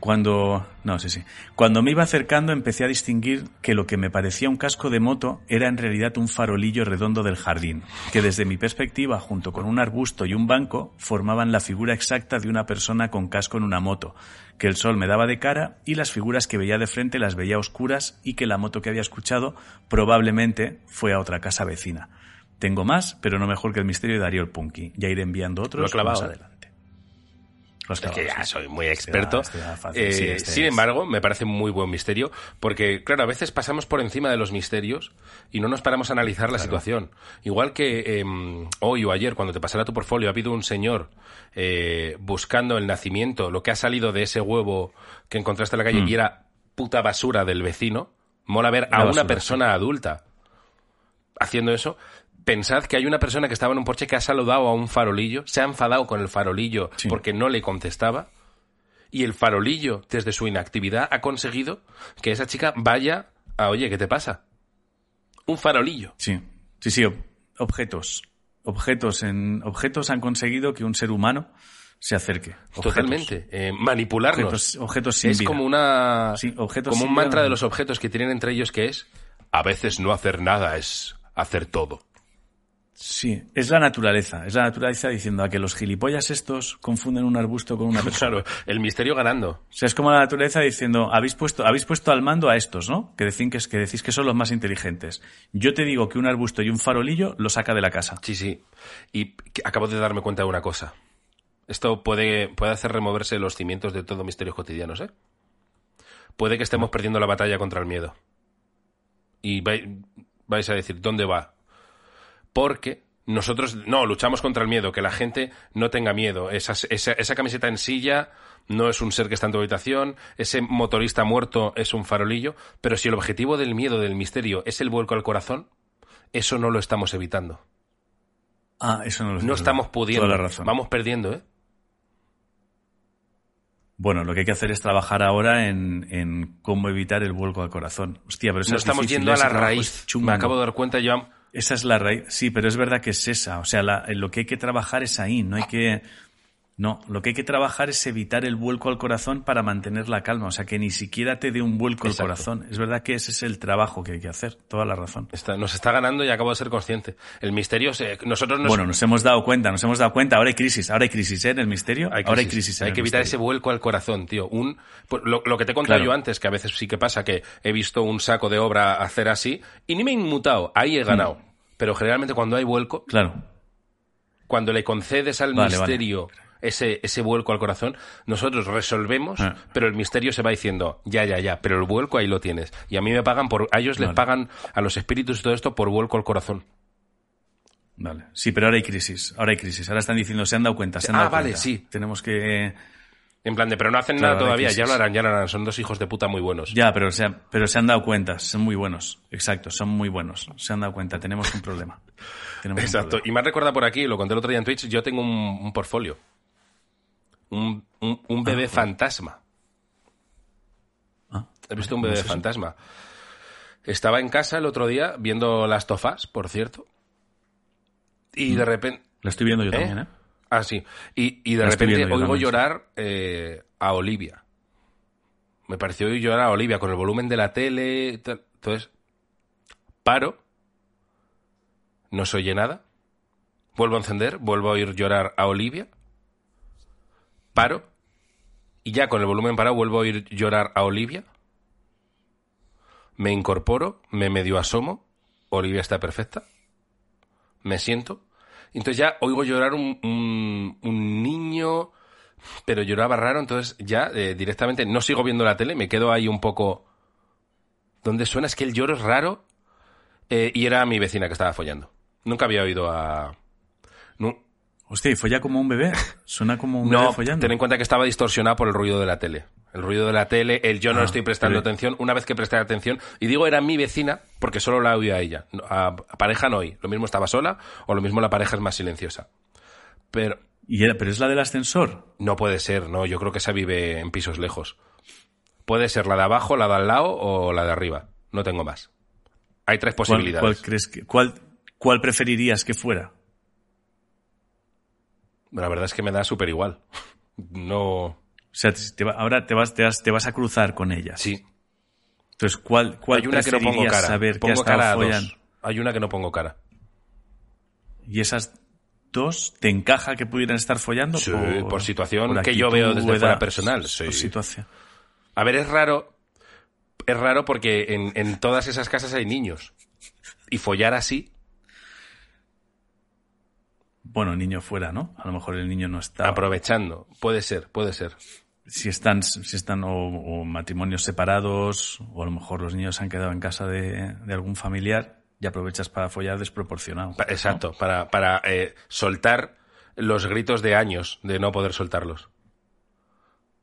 Cuando. No, sí, sí. Cuando me iba acercando empecé a distinguir que lo que me parecía un casco de moto era en realidad un farolillo redondo del jardín, que desde mi perspectiva, junto con un arbusto y un banco, formaban la figura exacta de una persona con casco en una moto, que el sol me daba de cara y las figuras que veía de frente las veía oscuras y que la moto que había escuchado probablemente fue a otra casa vecina. Tengo más, pero no mejor que el misterio de Darío el Punky. Ya iré enviando Lo he otros clavado, más adelante. Es que ya soy muy Este experto. este. Eh, Sí, este sin es- embargo, me parece muy buen misterio porque, claro, a veces pasamos por encima de los misterios y no nos paramos a analizar la situación. Igual que eh, hoy o ayer, cuando te pasara tu portfolio, ha habido un señor eh, buscando el nacimiento, lo que ha salido de ese huevo que encontraste en la calle y era puta basura del vecino. Mola ver a una persona adulta haciendo eso. Pensad que hay una persona que estaba en un porche que ha saludado a un farolillo, se ha enfadado con el farolillo Sí. porque no le contestaba. Y el farolillo, desde su inactividad, ha conseguido que esa chica vaya a, oye, ¿qué te pasa? Un farolillo. Sí, sí, sí, ob- objetos. Objetos, en, objetos han conseguido que un ser humano se acerque. Objetos. Totalmente. Eh, manipularnos. Objetos, objetos sin es vida. como una. Sí, objetos como un mantra de los objetos que tienen entre ellos que es. A veces no hacer nada es hacer todo. Sí, es la naturaleza. Es la naturaleza diciendo a que los gilipollas estos confunden un arbusto con una persona. Claro, el misterio ganando. O sea, es como la naturaleza diciendo, habéis puesto, habéis puesto al mando a estos, ¿no? Que, decís que, es- que decís que son los más inteligentes. Yo te digo que un arbusto y un farolillo lo saca de la casa. Sí, sí. Y acabo de darme cuenta de una cosa. Esto puede, puede hacer removerse los cimientos de todo misterios cotidianos, ¿eh? Puede que estemos perdiendo la batalla contra el miedo. Y vai- vais a decir, ¿dónde va? Porque nosotros, no, luchamos contra el miedo, que la gente no tenga miedo. Esa, esa, esa camiseta en silla no es un ser que está en tu habitación, ese motorista muerto es un farolillo, pero si el objetivo del miedo, del misterio, es el vuelco al corazón, eso no lo estamos evitando. Ah, eso no lo sé. No estamos pudiendo. Toda la razón. Vamos perdiendo, ¿eh? Bueno, lo que hay que hacer es trabajar ahora en, en cómo evitar el vuelco al corazón. Hostia, pero eso No es estamos difícil, yendo a ese la raíz. Me acabo de dar cuenta yo. Esa es la raíz. Sí, pero es verdad que es esa. O sea, la- lo que hay que trabajar es ahí. No hay que. No, lo que hay que trabajar es evitar el vuelco al corazón para mantener la calma. O sea, que ni siquiera te dé un vuelco Exacto. al corazón. Es verdad que ese es el trabajo que hay que hacer. Toda la razón. Está- nos está ganando y acabo de ser consciente. El misterio, se, nosotros nos, Bueno, nos hemos dado cuenta, nos hemos dado cuenta. Ahora hay crisis. Ahora hay crisis ¿eh? en el misterio. hay Ahora hay crisis. en Hay el que evitar ese misterio. vuelco al corazón, tío. Un, pues, lo, lo que te he contado Claro. yo antes, que a veces sí que pasa, que he visto un saco de obra hacer así y ni me he inmutado. Ahí he ganado. Mm. Pero generalmente cuando hay vuelco, Claro. cuando le concedes al Vale, vale. Ese, ese vuelco al corazón, nosotros resolvemos, Ah. pero el misterio se va diciendo, ya, ya, ya, pero el vuelco ahí lo tienes. Y a mí me pagan por, a ellos les pagan a los espíritus y todo esto por vuelco al corazón. Vale. Sí, pero ahora hay crisis. Ahora hay crisis. Ahora están diciendo, se han dado cuenta. Se han Ah, dado vale, cuenta. sí. Tenemos que. En plan de, pero no hacen Claro, nada todavía, ya lo harán, ya lo harán, son dos hijos de puta muy buenos. Ya, pero se, han- pero se han dado cuenta, son muy buenos. Exacto, son muy buenos. Se han dado cuenta, tenemos un problema. Tenemos un Exacto. problema. Y me has recordado por aquí, lo conté el otro día en Twitch, yo tengo un, un portfolio. Un, un- un bebé fantasma. Ah, He visto un ¿cómo bebé fantasma. Estaba en casa el otro día viendo las tofas, por cierto. Y de repente... Lo estoy viendo yo ¿Eh? también, ¿eh? Ah, sí. Y, y de La repente oigo también, llorar eh, a Olivia. Me pareció oír llorar a Olivia con el volumen de la tele. y tal. Entonces, paro. No se oye nada. Vuelvo a encender. Vuelvo a oír llorar a Olivia. Paro. Y ya con el volumen parado vuelvo a oír llorar a Olivia. Me incorporo. Me medio asomo. Olivia está perfecta. Me siento. Entonces ya oigo llorar un, un- niño, pero lloraba raro, entonces ya eh, directamente no sigo viendo la tele, me quedo ahí un poco... ¿Dónde suena? Es que el lloro es raro eh, y era mi vecina que estaba follando. Nunca había oído a... Hostia, y folla como un bebé. Suena como un bebé no, follando. ten en cuenta que estaba distorsionada por el ruido de la tele. El ruido de la tele, el yo no Ah, estoy prestando pero- atención. Una vez que presté atención, y digo era mi vecina porque solo la oía a ella. A, a pareja no oí. Lo mismo estaba sola o lo mismo la pareja es más silenciosa. Pero Y era, pero es la del ascensor. no puede ser, no. Yo creo que esa vive en pisos lejos. Puede ser la de abajo, la de al lado o la de arriba. No tengo más. Hay tres ¿Cuál, posibilidades. cuál crees que, cuál, cuál preferirías que fuera? La verdad es que me da súper igual. No. O sea, te va- ahora te vas, te, vas, te vas a cruzar con ellas. Sí. Entonces, ¿cuál, cuál Hay una que no pongo cara. saber que pongo ha estado cara a follando? dos. Hay una que no pongo cara. ¿Y esas dos te encaja que pudieran estar follando? Sí, por situación que actitud, yo veo desde edad, fuera personal, sí. Por situación. A ver, es raro. Es raro porque en, en todas esas casas hay niños. Y follar así, Bueno, niño fuera, ¿no? A lo mejor el niño no está. aprovechando. Puede ser, puede ser. si están, si están o, o matrimonios separados, o a lo mejor los niños se han quedado en casa de, de algún familiar y aprovechas para follar desproporcionado. Pa- Exacto, para, para eh, soltar los gritos de años de no poder soltarlos.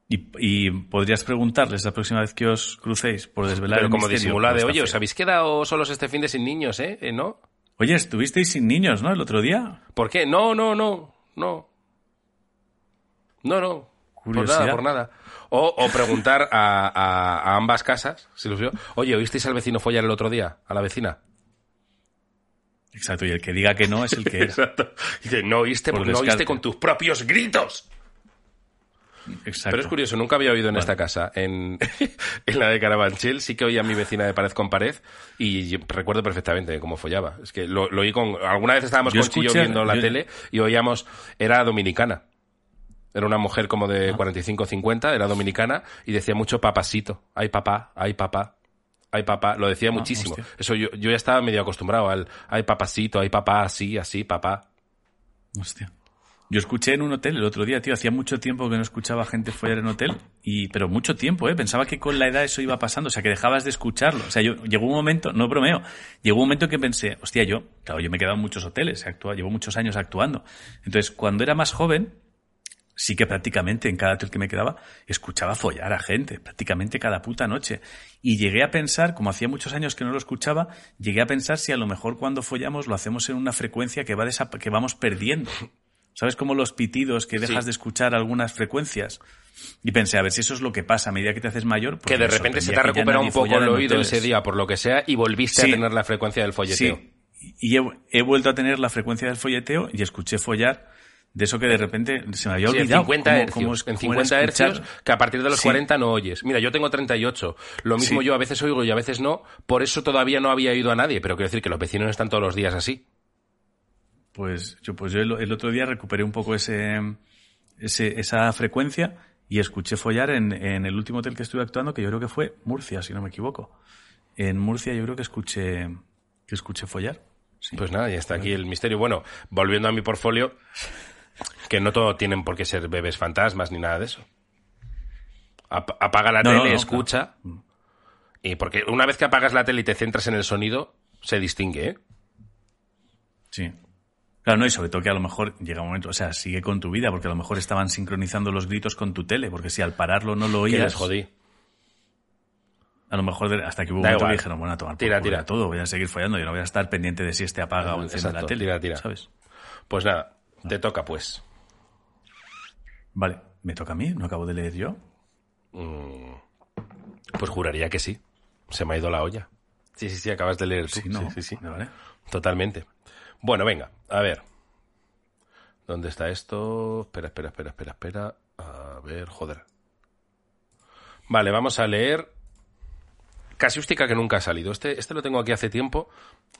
Y, y podrías preguntarles la próxima vez que os crucéis por desvelar Pero el como disimulada de, oye, os habéis quedado solos este fin de sin niños, ¿eh? ¿Eh, ¿No? Oye, estuvisteis sin niños, ¿no? El otro día. ¿Por qué? No, no, no, no. No, no. Por nada, por nada. O, o preguntar a, a- a ambas casas, si los vio, oye, ¿oísteis al vecino follar el otro día? ¿A la vecina? Exacto, y el que diga que no es el que es. Exacto. Dice, no oíste Por porque no oíste con tus propios gritos. Exacto. Pero es curioso, nunca había oído en Vale. esta casa. En, en la de Carabanchel sí que oía a mi vecina de pared con pared y recuerdo perfectamente cómo follaba. Es que lo, lo oí con... Alguna vez estábamos Yo con Chillo escuché- viendo la yo- tele y oíamos... Era dominicana. Era una mujer como de Ah. 45 50, era dominicana y decía mucho papasito. Ay papá, ay papá. Ay papá, lo decía muchísimo. Ah, hostia. Eso yo, yo ya estaba medio acostumbrado al ay papacito, ay papá, así, así, papá. Hostia. Yo escuché en un hotel el otro día, tío, hacía mucho tiempo que no escuchaba gente follar en hotel, y, pero mucho tiempo, ¿eh? Pensaba que con la edad eso iba pasando, o sea, que dejabas de escucharlo. O sea, yo, llegó un momento, no bromeo, llegó un momento que pensé, hostia, yo, claro, yo me he quedado en muchos hoteles, llevo muchos años actuando. Entonces, cuando era más joven, sí que prácticamente en cada hotel que me quedaba, escuchaba follar a gente, prácticamente cada puta noche. Y llegué a pensar, como hacía muchos años que no lo escuchaba, llegué a pensar si a lo mejor cuando follamos lo hacemos en una frecuencia que, va que vamos perdiendo. ¿Sabes como los pitidos que dejas Sí. de escuchar algunas frecuencias? Y pensé, a ver si eso es lo que pasa a medida que te haces mayor. porque Que de repente se te ha recuperado un poco el oído ese día por lo que sea y volviste Sí. a tener la frecuencia del folleteo. Sí, y he, he vuelto a tener la frecuencia del folleteo y escuché follar de eso que de repente se me había Sí, en olvidado. 50 cómo- hercios. cómo en cómo era 50 hercios, que a partir de los Sí. 40 no oyes. Mira, yo tengo 38. Lo mismo Sí. yo a veces oigo y a veces no. Por eso todavía no había ido a nadie. Pero quiero decir que los vecinos no están todos los días así. Pues yo, pues yo el, el otro día recuperé un poco ese, ese- esa frecuencia y escuché follar en, en el último hotel que estuve actuando, que yo creo que fue Murcia, si no me equivoco. En Murcia yo creo que escuché, que escuché follar. Sí. Pues nada, ya está aquí el misterio. Bueno, volviendo a mi portfolio, que no todo tienen por qué ser bebés fantasmas ni nada de eso. Ap- apaga la No, tele, no, escucha. Y porque una vez que apagas la tele y te centras en el sonido, se distingue, ¿eh? Sí. Claro, no, y sobre todo que a lo mejor llega un momento, o sea, sigue con tu vida, porque a lo mejor estaban sincronizando los gritos con tu tele, porque si al pararlo no lo Que oías, les jodí. a lo mejor hasta que hubo un Da momento que igual. dijeron, bueno, a tomar Tira, tira. todo, voy a seguir follando, yo no voy a estar pendiente de si este apaga o enciende Exacto, la tele, tira, tira. ¿sabes? Pues nada, te toca pues. Vale, me toca a mí, no acabo de leer yo. Pues juraría que sí. Se me ha ido la olla. Sí, sí, sí, acabas de leer tú. Sí, no, sí, sí, sí. Vale. Totalmente. Bueno, venga, a ver. ¿Dónde está esto? Espera, espera, espera, espera, espera. A ver, joder. Vale, vamos a leer Casiústica que nunca ha salido. Este, este lo tengo aquí hace tiempo.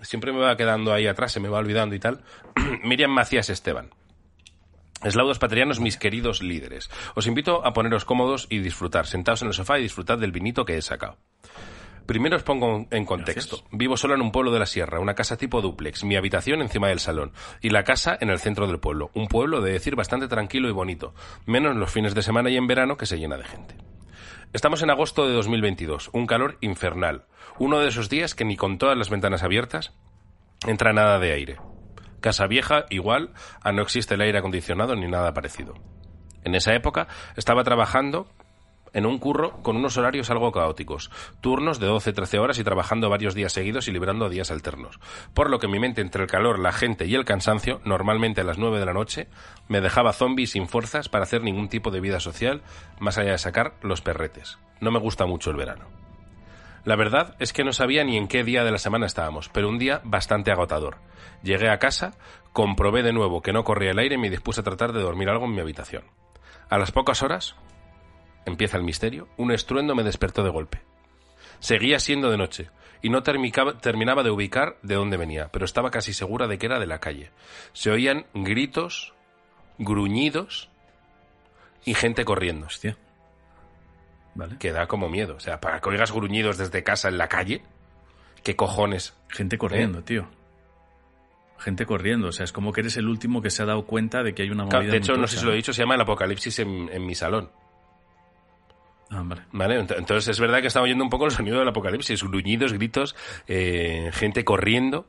Siempre me va quedando ahí atrás, se me va olvidando y tal. Miriam Macías Esteban. Eslaudos patrianos, mis queridos líderes. Os invito a poneros cómodos y disfrutar. Sentaos en el sofá y disfrutad del vinito que he sacado. Primero os pongo en contexto. Gracias. Vivo solo en un pueblo de la sierra, una casa tipo duplex, mi habitación encima del salón y la casa en el centro del pueblo. Un pueblo, de decir, bastante tranquilo y bonito, menos los fines de semana y en verano que se llena de gente. Estamos en agosto de 2022, un calor infernal. Uno de esos días que ni con todas las ventanas abiertas entra nada de aire. Casa vieja, igual, a no existe el aire acondicionado ni nada parecido. En esa época estaba trabajando en un curro con unos horarios algo caóticos, turnos de 12-13 horas y trabajando varios días seguidos y librando días alternos. Por lo que mi mente entre el calor, la gente y el cansancio, normalmente a las 9 de la noche, me dejaba zombie sin fuerzas para hacer ningún tipo de vida social más allá de sacar los perretes. No me gusta mucho el verano. La verdad es que no sabía ni en qué día de la semana estábamos, pero un día bastante agotador. Llegué a casa, comprobé de nuevo que no corría el aire y me dispuse a tratar de dormir algo en mi habitación. A las pocas horas, empieza el misterio, un estruendo me despertó de golpe. Seguía siendo de noche y no terminaba de ubicar de dónde venía, pero estaba casi segura de que era de la calle. Se oían gritos, gruñidos y gente corriendo. Hostia. Vale. Que da como miedo. O sea, para que oigas gruñidos desde casa en la calle, ¿qué cojones? Gente corriendo, tío. Gente corriendo. O sea, es como que eres el último que se ha dado cuenta de que hay una movida. de hecho, no sé si lo he dicho, se llama el apocalipsis en, en mi salón. Ah, vale. ¿Vale? Ent- Entonces es verdad que estaba oyendo un poco el sonido del apocalipsis, gruñidos, gritos, eh, gente corriendo.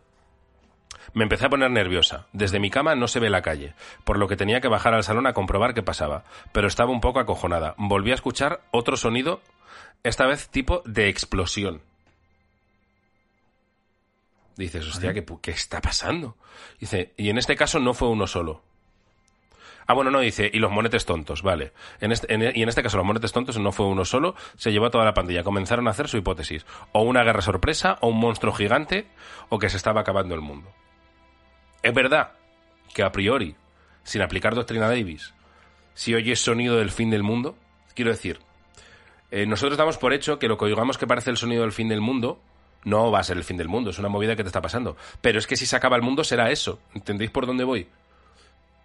Me empecé a poner nerviosa. Desde mi cama no se ve la calle, por lo que tenía que bajar al salón a comprobar qué pasaba, pero estaba un poco acojonada. Volví a escuchar otro sonido, esta vez tipo de explosión. Dices, hostia, ¿qué, ¿qué está pasando? Dice, y en este caso no fue uno solo. Ah, bueno, no, dice, y los monetes tontos, vale. Este, y en este caso los monetes tontos no fue uno solo, se llevó a toda la pandilla. Comenzaron a hacer su hipótesis. O una guerra sorpresa, o un monstruo gigante, o que se estaba acabando el mundo. Es verdad que a priori, sin aplicar doctrina Davis, si oyes sonido del fin del mundo, quiero decir, eh, nosotros damos por hecho que lo que oigamos que parece el sonido del fin del mundo no va a ser el fin del mundo, es una movida que te está pasando. Pero es que si se acaba el mundo será eso. ¿Entendéis por dónde voy?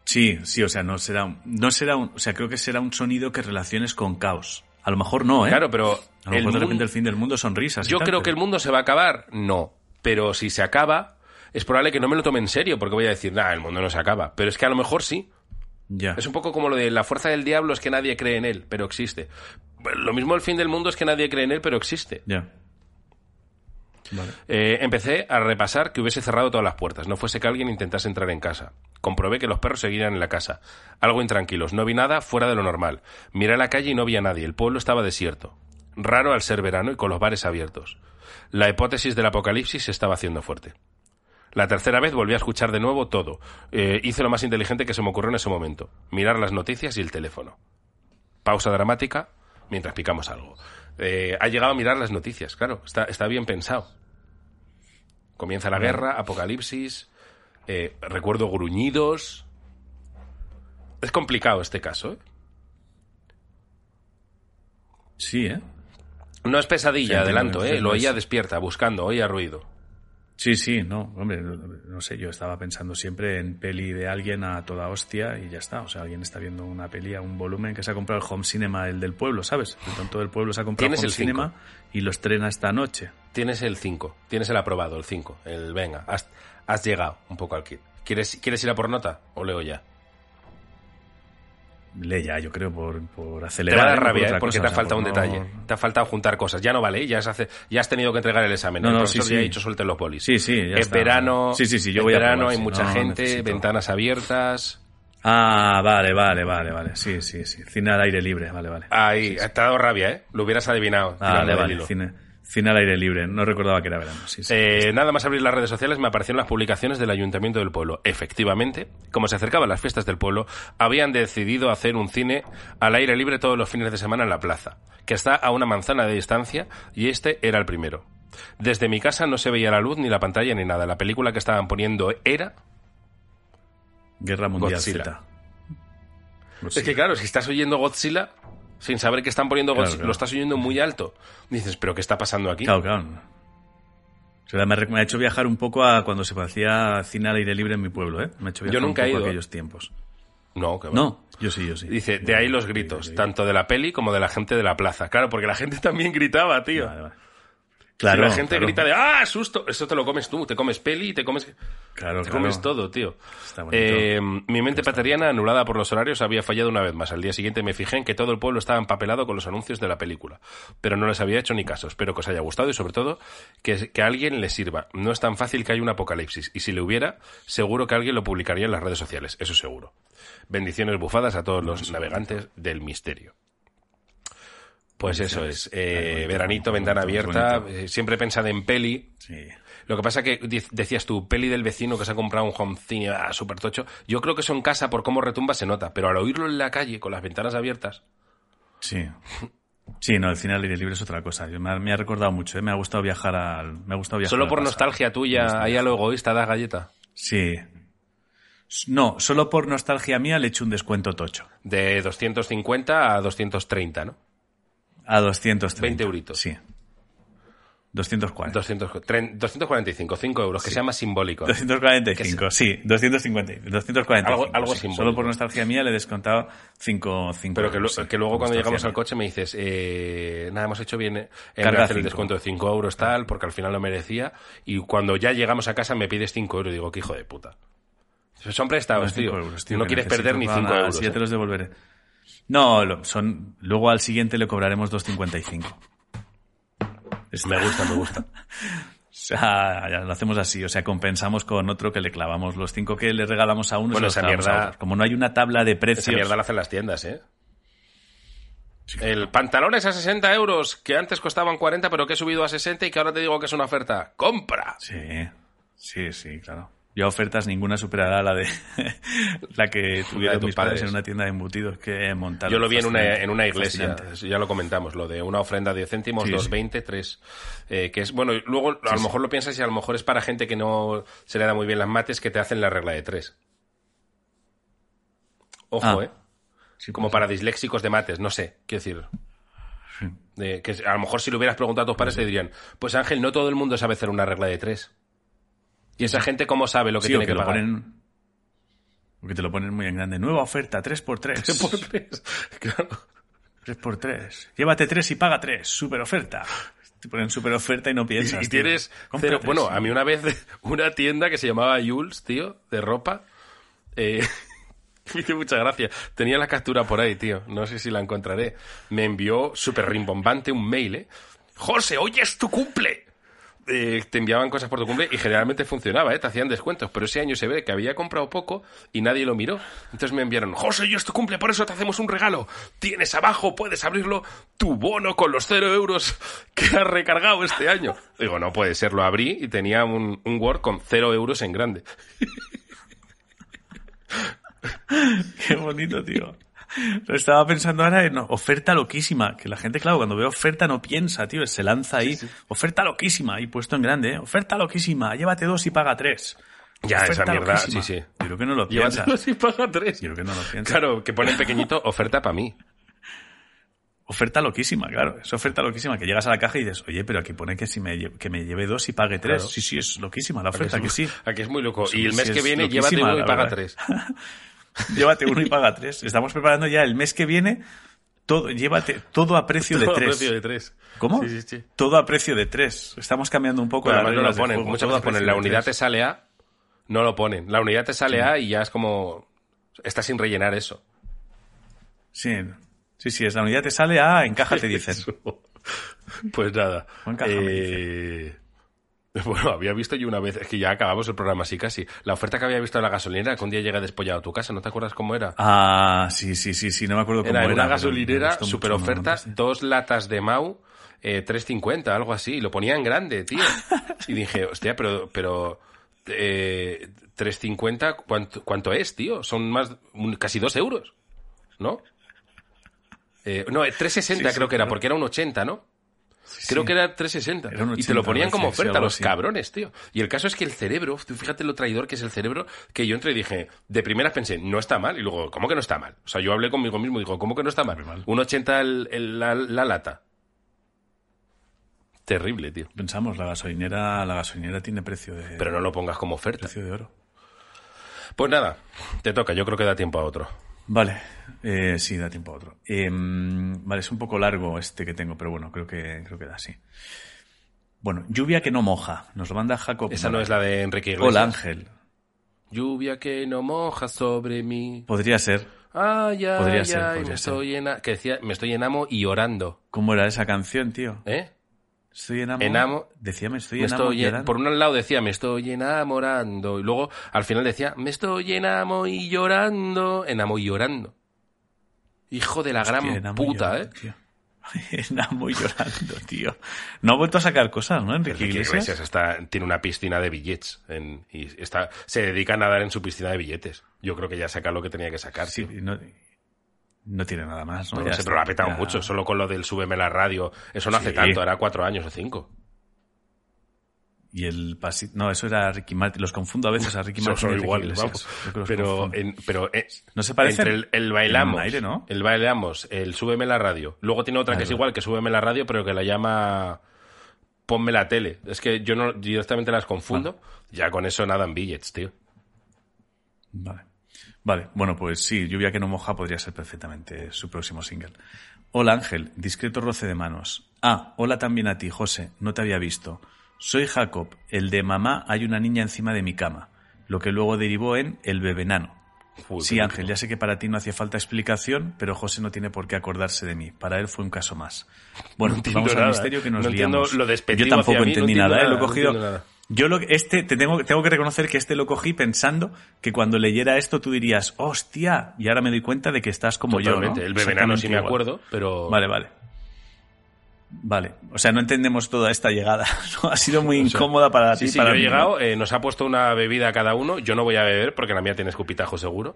Sí, sí, o sea, no será, un- no será un, o sea, creo que será un sonido que relaciones con caos. A lo mejor no, ¿eh? Claro, pero A lo mejor de repente el fin del mundo son risas. y yo tal, creo que el mundo se va a acabar. No. Pero si se acaba, es probable que no me lo tome en serio, porque voy a decir, nah, el mundo no se acaba. Pero es que a lo mejor sí. Ya. Es un poco como lo de la fuerza del diablo es que nadie cree en él, pero existe. Lo mismo el fin del mundo es que nadie cree en él, pero existe. Ya. Eh, empecé a repasar que hubiese cerrado todas las puertas, no fuese que alguien intentase entrar en casa. Comprobé que los perros seguían en la casa, algo intranquilos, no vi nada fuera de lo normal. Miré a la calle y no vi a nadie, el pueblo estaba desierto. Raro al ser verano y con los bares abiertos. La hipótesis del apocalipsis se estaba haciendo fuerte. La tercera vez volví a escuchar de nuevo todo. Eh, hice lo más inteligente que se me ocurrió en ese momento, mirar las noticias y el teléfono. Pausa dramática mientras picamos algo. Eh, ha llegado a mirar las noticias, claro, está bien pensado. Comienza la guerra, apocalipsis, eh, recuerdo gruñidos. Es complicado este caso, ¿eh? Sí, ¿eh? No es pesadilla, adelanto, ¿eh? Lo oía despierta, buscando, oía ruido. Sí, sí, no, hombre, no, no sé, yo estaba pensando siempre en peli de alguien a toda hostia y ya está. O sea, alguien está viendo una peli a un volumen que se ha comprado el home cinema, el del pueblo, ¿sabes? El tonto del pueblo se ha comprado Tienes home el cinco. cinema y lo estrena esta noche. Tienes el 5, tienes el aprobado, el 5, el venga, has, has llegado un poco al kit. ¿Quieres, ¿Quieres ir a por nota o leo ya? Lee ya, yo creo, por, por Te acelerar. va a dar ¿eh? Por rabia, ¿eh? porque cosa, te ha o sea, faltado por un no- detalle. Te ha faltado juntar cosas. Ya no vale, ¿eh? ya, has hace- ya has tenido que entregar el examen. No, el no, profesor sí, ya ha dicho suelten los polis. Sí, sí, ya es está. verano, Sí, sí, sí, yo voy a verano, probar, hay mucha gente, necesito. ventanas abiertas. Ah, vale, vale, vale, vale. Sí, sí, sí. Cine al aire libre, vale, vale. Ahí, te ha dado rabia, ¿eh? Lo hubieras adivinado. Ah, vale, vale. Cine, cine al aire libre. No recordaba que era verano. Sí, sí. Eh, nada más abrir las redes sociales me aparecieron las publicaciones del Ayuntamiento del Pueblo. Efectivamente, como se acercaban las fiestas del pueblo, habían decidido hacer un cine al aire libre todos los fines de semana en la plaza, que está a una manzana de distancia, y este era el primero. Desde mi casa no se veía la luz, ni la pantalla, ni nada. La película que estaban poniendo era... Guerra Mundial Godzilla. Es que claro, si estás oyendo Godzilla, sin saber que están poniendo Claro, Godzilla, claro. lo estás oyendo muy alto. Dices, ¿pero qué está pasando aquí? Claro, claro. O sea, me, ha- me ha hecho viajar un poco a cuando se hacía cine al aire libre en mi pueblo, ¿eh? Me ha hecho viajar nunca un he poco ido. a aquellos tiempos. No, que va. No, yo sí, yo sí. Dice, de ahí los gritos, tanto de la peli como de la gente de la plaza. Claro, porque la gente también gritaba, tío. Vale, vale. Si Claro, la gente claro. grita de ¡Ah, susto! Eso te lo comes tú, te comes peli y te comes, Claro, te claro. comes todo, tío. Está. Eh, mi mente pateriana, anulada por los horarios, había fallado una vez más. Al día siguiente me fijé en que todo el pueblo estaba empapelado con los anuncios de la película. Pero no les había hecho ni caso. Espero que os haya gustado y, sobre todo, que, que a alguien le sirva. No es tan fácil que haya un apocalipsis. Y si le hubiera, seguro que alguien lo publicaría en las redes sociales. Eso seguro. Bendiciones bufadas a todos los navegantes del misterio. Pues eso es. Eh, Bonito, veranito, ventana abierta. eh, siempre he pensado en peli. Sí. Lo que pasa que decías tú, peli del vecino que se ha comprado un home cine ah, súper tocho. Yo creo que eso en casa, por cómo retumba, se nota. Pero al oírlo en la calle, con las ventanas abiertas, Sí. Sí, no, el cine al aire libre es otra cosa. Yo- Me ha, me ha recordado mucho, ¿eh? me ha gustado viajar al. Me ha gustado viajar solo por pasado. nostalgia tuya, ahí a lo egoísta das galleta. Sí. No, solo por nostalgia mía le echo un descuento tocho. De 250 a 230, ¿no? A 230. 20 euritos. Sí. 240. 200, tren- 245, 5 euros, que sea más simbólico. 245, sí, 250, 245. Algo- algo sí. simbólico. Solo por nostalgia mía le he descontado 5, 5 Pero que, lo- sí, que luego cuando llegamos nostalgia al mía. coche me dices, eh, nada, hemos hecho bien eh, en hacer el cinco. descuento de 5 euros tal, porque al final lo merecía. Y cuando ya llegamos a casa me pides 5 euros. Digo, qué hijo de puta. Son prestados, No, tío. euros, tío, no quieres perder ni No, 5 nada, euros. Si ya eh. te los devolveré. No, son, luego al siguiente le cobraremos 2.55. Me gusta, me gusta. O sea, ya lo hacemos así, o sea, compensamos con otro que le clavamos los 5 que le regalamos a uno. Bueno, esa mierda-. Como no hay una tabla de Esa precios. mierda la hacen las tiendas, ¿eh? El pantalones a 60 euros, que antes costaban 40, pero que he subido a 60 y que ahora te digo que es una oferta. ¡Compra! Sí, sí, sí, claro. Yo a ofertas ninguna superará la de la que tuvieron tus mis padres padres. en una tienda de embutidos que montaron. Yo lo vi en una, en una iglesia, ya lo comentamos, lo de una ofrenda de céntimos, Sí, dos sí. veinte, tres, eh, que es, bueno, luego a lo mejor lo piensas y a lo mejor es para gente que no se le da muy bien las mates que te hacen la regla de tres. Ojo, Ah. eh. Sí, Como para disléxicos de mates, no sé, quiero decir. De- que a lo mejor si lo hubieras preguntado a tus padres te dirían, pues Ángel, no todo el mundo sabe hacer una regla de tres. ¿Y esa gente cómo sabe lo que sí, o tiene que que, lo pagar? ponen. o que te lo ponen muy en grande. Nueva oferta, 3x3. Por tres. Claro. 3x3. Llévate 3 y paga 3. Super oferta. Te ponen super oferta y no piensas. Y, tienes cero-. Bueno, a mí una vez una tienda que se llamaba Jules, tío, de ropa. Eh, me hizo mucha gracia. Tenía la captura por ahí, tío. No sé si la encontraré. Me envió súper rimbombante un mail, ¿eh? José, hoy es tu cumple. Eh, te enviaban cosas por tu cumple y generalmente funcionaba, ¿eh? Te hacían descuentos. Pero ese año se ve que había comprado poco y nadie lo miró. Entonces me enviaron, José, hoy es tu cumple, por eso te hacemos un regalo. Tienes abajo, puedes abrirlo, tu bono con los cero euros que has recargado este año. Digo, no puede ser, lo abrí y tenía un, un Word con cero euros en grande. Qué bonito, tío. Lo estaba pensando ahora en oferta loquísima. Que la gente, claro, cuando ve oferta no piensa, tío. Se lanza ahí. Oferta loquísima. Y puesto en grande, ¿eh? Oferta loquísima. Llévate dos y paga tres. Ya, Oferta esa mierda, loquísima. sí, sí. Yo creo que no lo piensas. Llévatelo si paga tres. Yo creo que no lo piensas. Claro, que ponen pequeñito oferta para mí. Oferta loquísima, claro. Es oferta loquísima. Que llegas a la caja y dices, oye, pero aquí pone que, si me, lle- que me lleve dos y pague tres. Claro. Sí, sí, es loquísima la oferta, Aquí que sí. Aquí es muy loco. Y el mes sí, que viene, llévate uno y paga verdad. tres. Llévate uno y paga tres. Estamos preparando ya el mes que viene. Todo, llévate todo a precio de Todo a tres. precio de tres. ¿Cómo? Sí, sí, sí. Todo a precio de tres. Estamos cambiando un poco además no lo ponen. Muchas veces ponen la unidad te tres. sale a. No lo ponen. La unidad te sale a y ya es como. Está sin rellenar eso. Sí, sí, sí, es la unidad te sale a encaja, te dicen. Pues nada. Encaja, Eh, Bueno, había visto yo una vez, es que ya acabamos el programa así casi. La oferta que había visto en la gasolinera, que un día llega despollado a tu casa, ¿no te acuerdas cómo era? Ah, sí, sí, sí, sí, no me acuerdo cómo Era era. una gasolinera, super oferta, dos latas de Mau, eh, 3.50, algo así. y Lo ponía en grande, tío. Y dije, hostia, pero, pero eh, 3.50, ¿cuánto, ¿cuánto es, tío? Son más, un- casi dos euros, ¿no? Eh, no, eh, 3.60 Sí, sí, creo que era, claro. porque era un 80, ¿no? Creo sí. que era 360. Era y te lo 80, ponían como oferta, los cabrones, tío. Y el caso es que el cerebro, tú fíjate lo traidor que es el cerebro, que yo entré y dije, de primeras pensé, no está mal. Y luego, ¿cómo que no está mal? O sea, yo hablé conmigo mismo y digo, ¿cómo que no está mal? Mal. Un 80 el- el- la, la lata. Terrible, tío. Pensamos, la gasolinera, la gasolinera tiene precio de, Pero no lo pongas como oferta. precio de oro. Pues nada, te toca, yo creo que da tiempo a otro. Vale, eh, sí, da tiempo a otro. Em, vale, es un poco largo este que tengo, pero bueno, creo que, creo que da, sí. Bueno, lluvia que no moja. Nos lo manda Jacob. Esa no es la de Enrique Iglesias. Hola, Ángel. Lluvia que no moja sobre mí. Podría ser. Ay, ay, Podría ay, ser, podría me ser. estoy ena- que decía, me estoy enamo y orando. ¿Cómo era esa canción, tío? ¿Eh? Estoy enamo. Enamo- Decía, me estoy Me enamo. estoy en- llorando. por un lado decía, me estoy enamorando. Y luego, al final decía, me estoy enamo y llorando. Enamo y llorando. Hijo de la Hostia, gran enamo y puta, llorando, ¿eh? tío. Está muy llorando, tío. No ha vuelto a sacar cosas, ¿no? Enrique, Enrique Iglesias. Iglesias está, tiene una piscina de billetes en- y está, se dedica a nadar en su piscina de billetes. Yo creo que ya saca lo que tenía que sacar. Sí, tío. y no, no tiene nada más, ¿no? No Ya lo sé, está, pero lo ha petado ya- mucho, solo con lo del súbeme la radio. Eso no hace tanto, era cuatro años o cinco. Y el pasito... No, eso era Ricky Martin. Los confundo a veces a Ricky Martin son iguales, vamos. Pero, en- pero eh, ¿No se parecen? entre el, el bailamos, En un aire, ¿no? el bailamos, el súbeme la radio. Luego tiene otra que es igual, que súbeme la radio, pero que la llama ponme la tele. Es que yo no directamente las confundo. Ya con eso nada en billets, tío. Vale. Vale, bueno, pues sí, Lluvia que no moja podría ser perfectamente su próximo single. Hola Ángel, discreto roce de manos. Ah, hola también a ti, José, no te había visto. Soy Jacob, el de mamá hay una niña encima de mi cama, lo que luego derivó en el bebenano. Uy, Sí, Ángel, ya sé que para ti no hacía falta explicación, pero José no tiene por qué acordarse de mí. Para él fue un caso más. Bueno, No vamos al nada, misterio que nos no liamos. lo Yo tampoco mí, entendí entiendo nada, ¿eh? nada, Lo he cogido. Yo lo, este, te tengo, tengo que reconocer que este lo cogí pensando que cuando leyera esto tú dirías, hostia, y ahora me doy cuenta de que estás como Totalmente. yo, ¿no? El bebenano sí me igual. acuerdo, pero... Vale, vale. Vale, o sea, no entendemos toda esta llegada. ¿no? Ha sido muy O sea, incómoda para Sí, ti. sí, para yo he llegado, eh, nos ha puesto una bebida a cada uno. Yo no voy a beber porque la mía tiene escupitajo seguro.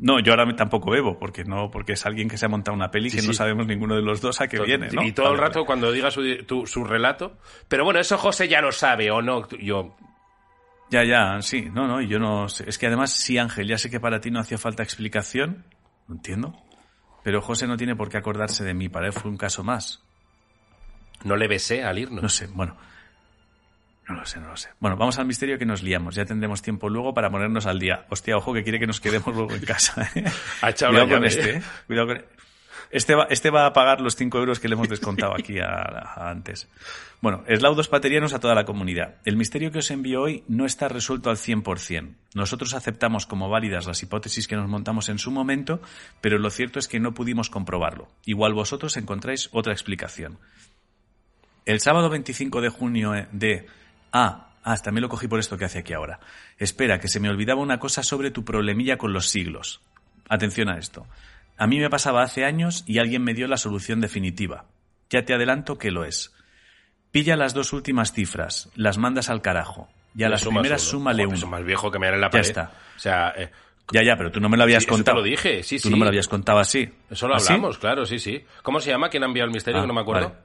No, yo ahora tampoco bebo, porque no, porque es alguien que se ha montado una peli Sí, que no sabemos ninguno de los dos a qué viene, ¿no? Y todo el rato cuando diga su, tu- su relato. Pero bueno, eso José ya lo sabe, ¿o no? Yo, Ya, ya, sí, no, no, y yo no sé. Es que además, sí, Ángel, ya sé que para ti no hacía falta explicación, no entiendo, pero José no tiene por qué acordarse de mí, para él fue un caso más. no le besé al irnos. No sé, bueno, no lo sé, no lo sé. Bueno, vamos al misterio que nos liamos, ya tendremos tiempo luego para ponernos al día. Hostia, ojo que quiere que nos quedemos luego en casa. ¿eh? Ha Cuidado con este, ¿eh? Cuidado con... Este va, este va a pagar los 5 euros que le hemos descontado aquí a- a antes. Bueno, eslaudos paterianos a toda la comunidad. El misterio que os envío hoy no está resuelto al 100%. Nosotros aceptamos como válidas las hipótesis que nos montamos en su momento, pero lo cierto es que no pudimos comprobarlo. Igual vosotros encontráis otra explicación. El sábado 25 de junio eh, de... Ah, ah, también lo cogí por esto que hace aquí ahora. Espera, que se me olvidaba una cosa sobre tu problemilla con los siglos. Atención a esto. A mí me pasaba hace años y alguien me dio la solución definitiva. Ya te adelanto que lo es. Pilla las dos últimas cifras, las mandas al carajo. Y a las primeras uno. súmale uno. Eso más viejo que me en la Ya pared. está. O sea, eh, Ya, ya, pero tú no me lo habías Sí, eso te contado. lo dije, sí, Tú sí. no me lo habías contado así. eso lo ¿Ah, hablamos, claro, sí, sí. ¿Cómo se llama? ¿Quién ha enviado el misterio? Ah, que no me acuerdo. vale.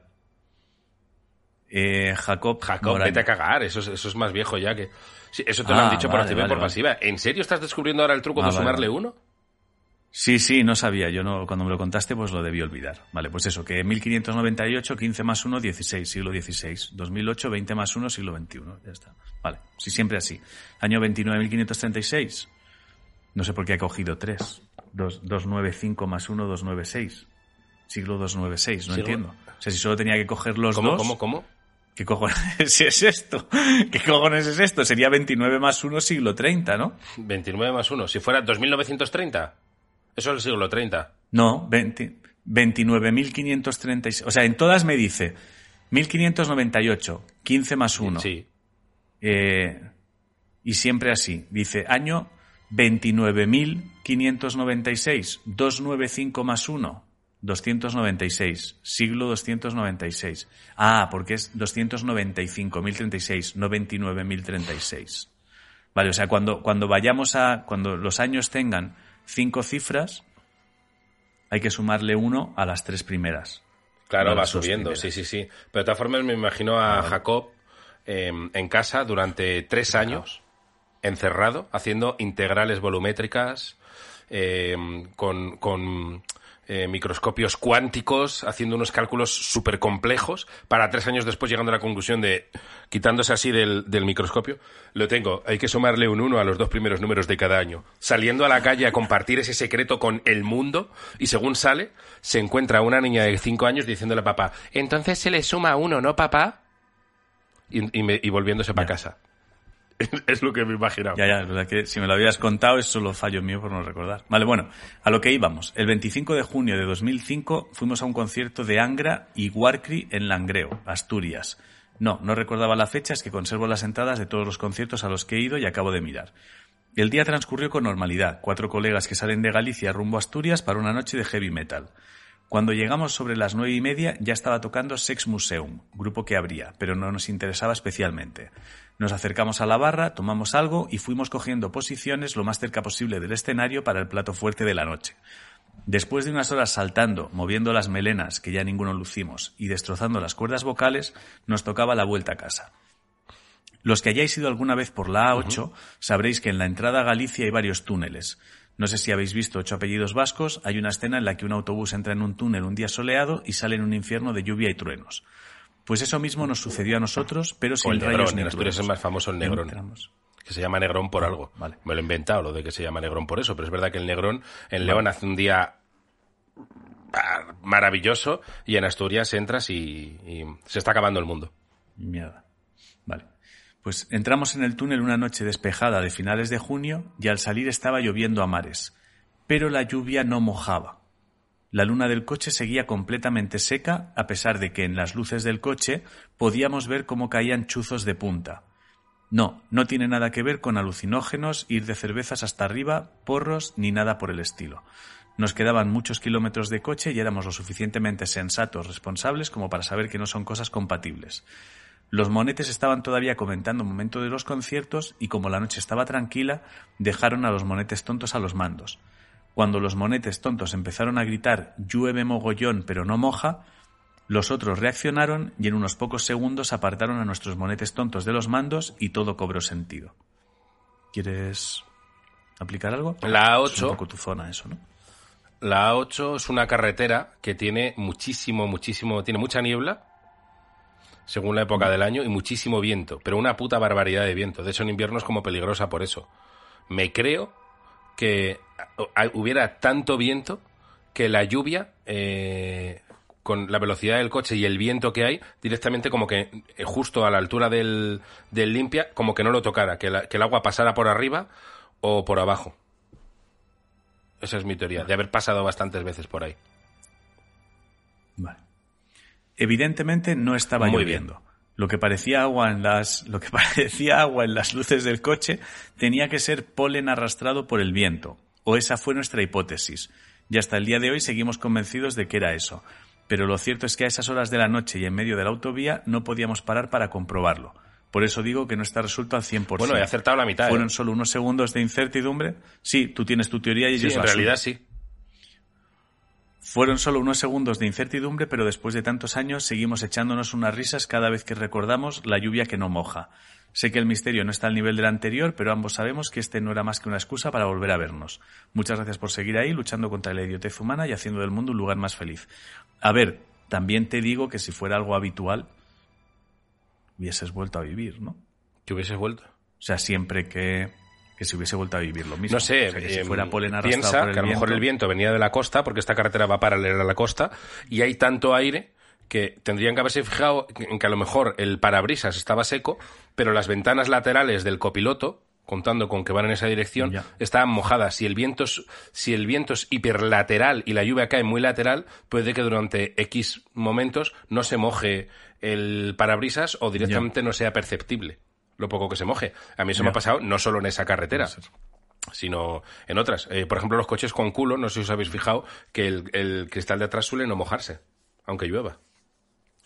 Eh, Jacob. Jacob, Moraño. vete a cagar. Eso es, eso es más viejo ya que... Sí, eso te lo Ah, han dicho por vale, activa y vale, por vale. pasiva. ¿En serio estás descubriendo ahora el truco Ah, de sumarle uno? Sí, sí, no sabía. Yo no, cuando me lo contaste, pues lo debí olvidar. Vale, pues eso, que 1598, 15 más 1, 16, siglo XVI. 2008, 20 más 1, siglo XXI. Ya está. Vale, sí, siempre así. Año 29, 1536. No sé por qué ha cogido 3. 295 más 1, 296. Siglo 296, no Siglo- entiendo. O sea, si solo tenía que coger los ¿Cómo, dos... cómo, cómo? ¿Qué cojones es esto? ¿Qué cojones es esto? Sería 29 más 1, siglo 30, ¿no? 29 más 1. Si fuera 2930. Eso es el siglo 30. No, 20 29.536. O sea, en todas me dice 1598, 15 más 1. Sí. Eh, y siempre así. Dice año 29.596, 295 más 1, 296. Siglo 296. Ah, porque es 295.036, no 29.036. Vale, o sea, cuando, cuando vayamos a, cuando los años tengan cinco cifras, hay que sumarle uno a las tres primeras. Claro, No, va subiendo, sí, primeras. sí, sí. Pero de todas formas me imagino a Jacob eh, en casa durante tres años, encerrado, haciendo integrales volumétricas, eh, con, con, eh, microscopios cuánticos, haciendo unos cálculos súper complejos, para tres años después llegando a la conclusión de, quitándose así del, del microscopio, lo tengo, hay que sumarle un uno a los dos primeros números de cada año. Saliendo a la calle a compartir ese secreto con el mundo, y según sale, se encuentra una niña de cinco años diciéndole a papá, entonces se le suma uno, ¿no, papá? Y, y me- y volviéndose para casa. es lo que me imaginaba. Ya, ya, es verdad que si me lo habías contado es solo fallo mío por no recordar. Vale, bueno, a lo que íbamos. El 25 de junio de 2005 fuimos a un concierto de Angra y Warcri en Langreo, Asturias. No, no recordaba la fecha, es que conservo las entradas de todos los conciertos a los que he ido y acabo de mirar. El día transcurrió con normalidad. Cuatro colegas que salen de Galicia rumbo a Asturias para una noche de heavy metal. Cuando llegamos sobre las nueve y media ya estaba tocando Sex Museum, grupo que abría, pero no nos interesaba especialmente. Nos acercamos a la barra, tomamos algo y fuimos cogiendo posiciones lo más cerca posible del escenario para el plato fuerte de la noche. Después de unas horas saltando, moviendo las melenas, que ya ninguno lucimos, y destrozando las cuerdas vocales, nos tocaba la vuelta a casa. Los que hayáis ido alguna vez por la A8 sabréis que en la entrada a Galicia hay varios túneles. No sé si habéis visto ocho apellidos vascos, hay una escena en la que un autobús entra en un túnel un día soleado y sale en un infierno de lluvia y truenos. Pues eso mismo nos sucedió a nosotros, pero sin el rayos Negrón, ni en Asturias es más famoso el Negrón. Entramos. Que se llama Negrón por algo. vale. Me lo he inventado, lo de que se llama Negrón por eso, pero es verdad que el Negrón en León hace un día ah, maravilloso y en Asturias entras y, y se está acabando el mundo. Mierda. Pues entramos en el túnel una noche despejada de finales de junio y al salir estaba lloviendo a mares. Pero la lluvia no mojaba. La luna del coche seguía completamente seca a pesar de que en las luces del coche podíamos ver cómo caían chuzos de punta. No, no tiene nada que ver con alucinógenos, ir de cervezas hasta arriba, porros, ni nada por el estilo. Nos quedaban muchos kilómetros de coche y éramos lo suficientemente sensatos, responsables como para saber que no son cosas compatibles. Los monetes estaban todavía comentando un momento de los conciertos y como la noche estaba tranquila, dejaron a los monetes tontos a los mandos. Cuando los monetes tontos empezaron a gritar llueve mogollón pero no moja, los otros reaccionaron y en unos pocos segundos apartaron a nuestros monetes tontos de los mandos y todo cobró sentido. ¿Quieres aplicar algo? La Es un A8, poco tu zona eso, ¿no? la A8 es una carretera que tiene muchísimo, muchísimo, tiene mucha niebla, según la época del año, y muchísimo viento, pero una puta barbaridad de viento. De hecho, en invierno es como peligrosa por eso. Me creo que hubiera tanto viento que la lluvia, eh, con la velocidad del coche y el viento que hay, directamente como que eh, justo a la altura del, del limpia, como que no lo tocara, que, la- que el agua pasara por arriba o por abajo. Esa es mi teoría, de haber pasado bastantes veces por ahí. Vale. Evidentemente no estaba Muy lloviendo. Lo que parecía agua en las, lo que parecía agua en las luces del coche tenía que ser polen arrastrado por el viento. O esa fue nuestra hipótesis. Y hasta el día de hoy seguimos convencidos de que era eso. Pero lo cierto es que a esas horas de la noche y en medio de la autovía no podíamos parar para comprobarlo. Por eso digo que no está resuelto al 100%. Bueno, he acertado la mitad. ¿eh? ¿Fueron solo unos segundos de incertidumbre? Sí, tú tienes tu teoría y Sí, en realidad sí. Fueron solo unos segundos de incertidumbre, pero después de tantos años seguimos echándonos unas risas cada vez que recordamos la lluvia que no moja. Sé que el misterio no está al nivel del anterior, pero ambos sabemos que este no era más que una excusa para volver a vernos. Muchas gracias por seguir ahí, luchando contra la idiotez humana y haciendo del mundo un lugar más feliz. A ver, también te digo que si fuera algo habitual, hubieses vuelto a vivir, ¿no? Que hubieses vuelto. O sea, siempre que, que se hubiese vuelto a vivir lo mismo. No sé, O sea, que si eh, fuera polen arrastrado piensa por el que a lo mejor viento- el viento venía de la costa, porque esta carretera va paralela a la costa, y hay tanto aire que tendrían que haberse fijado en que a lo mejor el parabrisas estaba seco, pero las ventanas laterales del copiloto, contando con que van en esa dirección, Ya. estaban mojadas. Si el viento es, si el viento es hiperlateral y la lluvia cae muy lateral, puede que durante X momentos no se moje el parabrisas o directamente no sea perceptible lo poco que se moje. A mí eso me ha pasado no solo en esa carretera, sino en otras. Eh, por ejemplo, los coches con culo, no sé si os habéis fijado, que el, el cristal de atrás suele no mojarse, aunque llueva.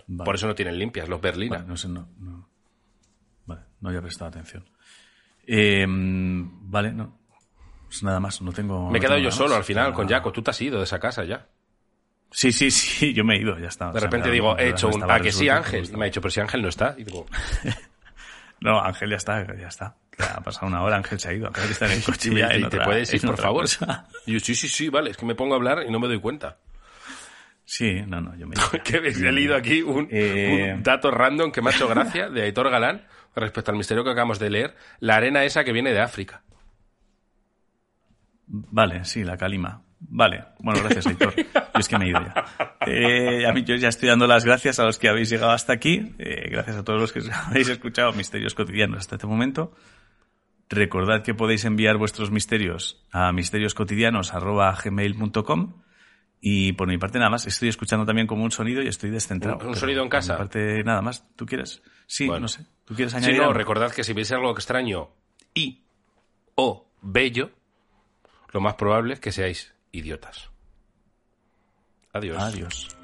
Vale. Por eso no tienen limpias, los Berlina. Vale, no sé, no, no. Vale, no había prestado atención. Eh, vale, no. Pues nada más, no tengo. Me he quedado yo solo más. al final con Jaco. Tú te has ido de esa casa ya. Sí, sí, sí, yo me he ido, ya está. O De sea, repente digo, he hecho un... estaba Ah, que sí, Ángel. Y me ha dicho, pero si Ángel no está. Y digo, No, Ángel ya está, ya está. Ya ha pasado una hora, Ángel se ha ido. Ángel está en el coche y ya en "¿Y ¿te puedes ir, por favor? cosa. Y yo, sí, sí, sí, vale. Es que me pongo a hablar y no me doy cuenta. Sí, no, no, yo me he que leído aquí un, Eh. un dato random que me ha hecho gracia de Aitor Galán respecto al misterio que acabamos de leer. La arena esa que viene de África. Vale, sí, la calima. Vale, bueno, gracias, Héctor. Yo es que me he ido ya. Eh, a mí yo ya estoy dando las gracias a los que habéis llegado hasta aquí. Eh, gracias a todos los que habéis escuchado Misterios Cotidianos hasta este momento. Recordad que podéis enviar vuestros misterios a misterioscotidianos.gmail.com y por mi parte nada más. Estoy escuchando también como un sonido y estoy descentrado. ¿Un- un sonido en por casa? mi parte nada más. ¿Tú quieres? Sí, Bueno. no sé. ¿Tú quieres añadir no, algo? recordad que si veis algo extraño y o bello, lo más probable es que seáis idiotas. Adiós. Adiós.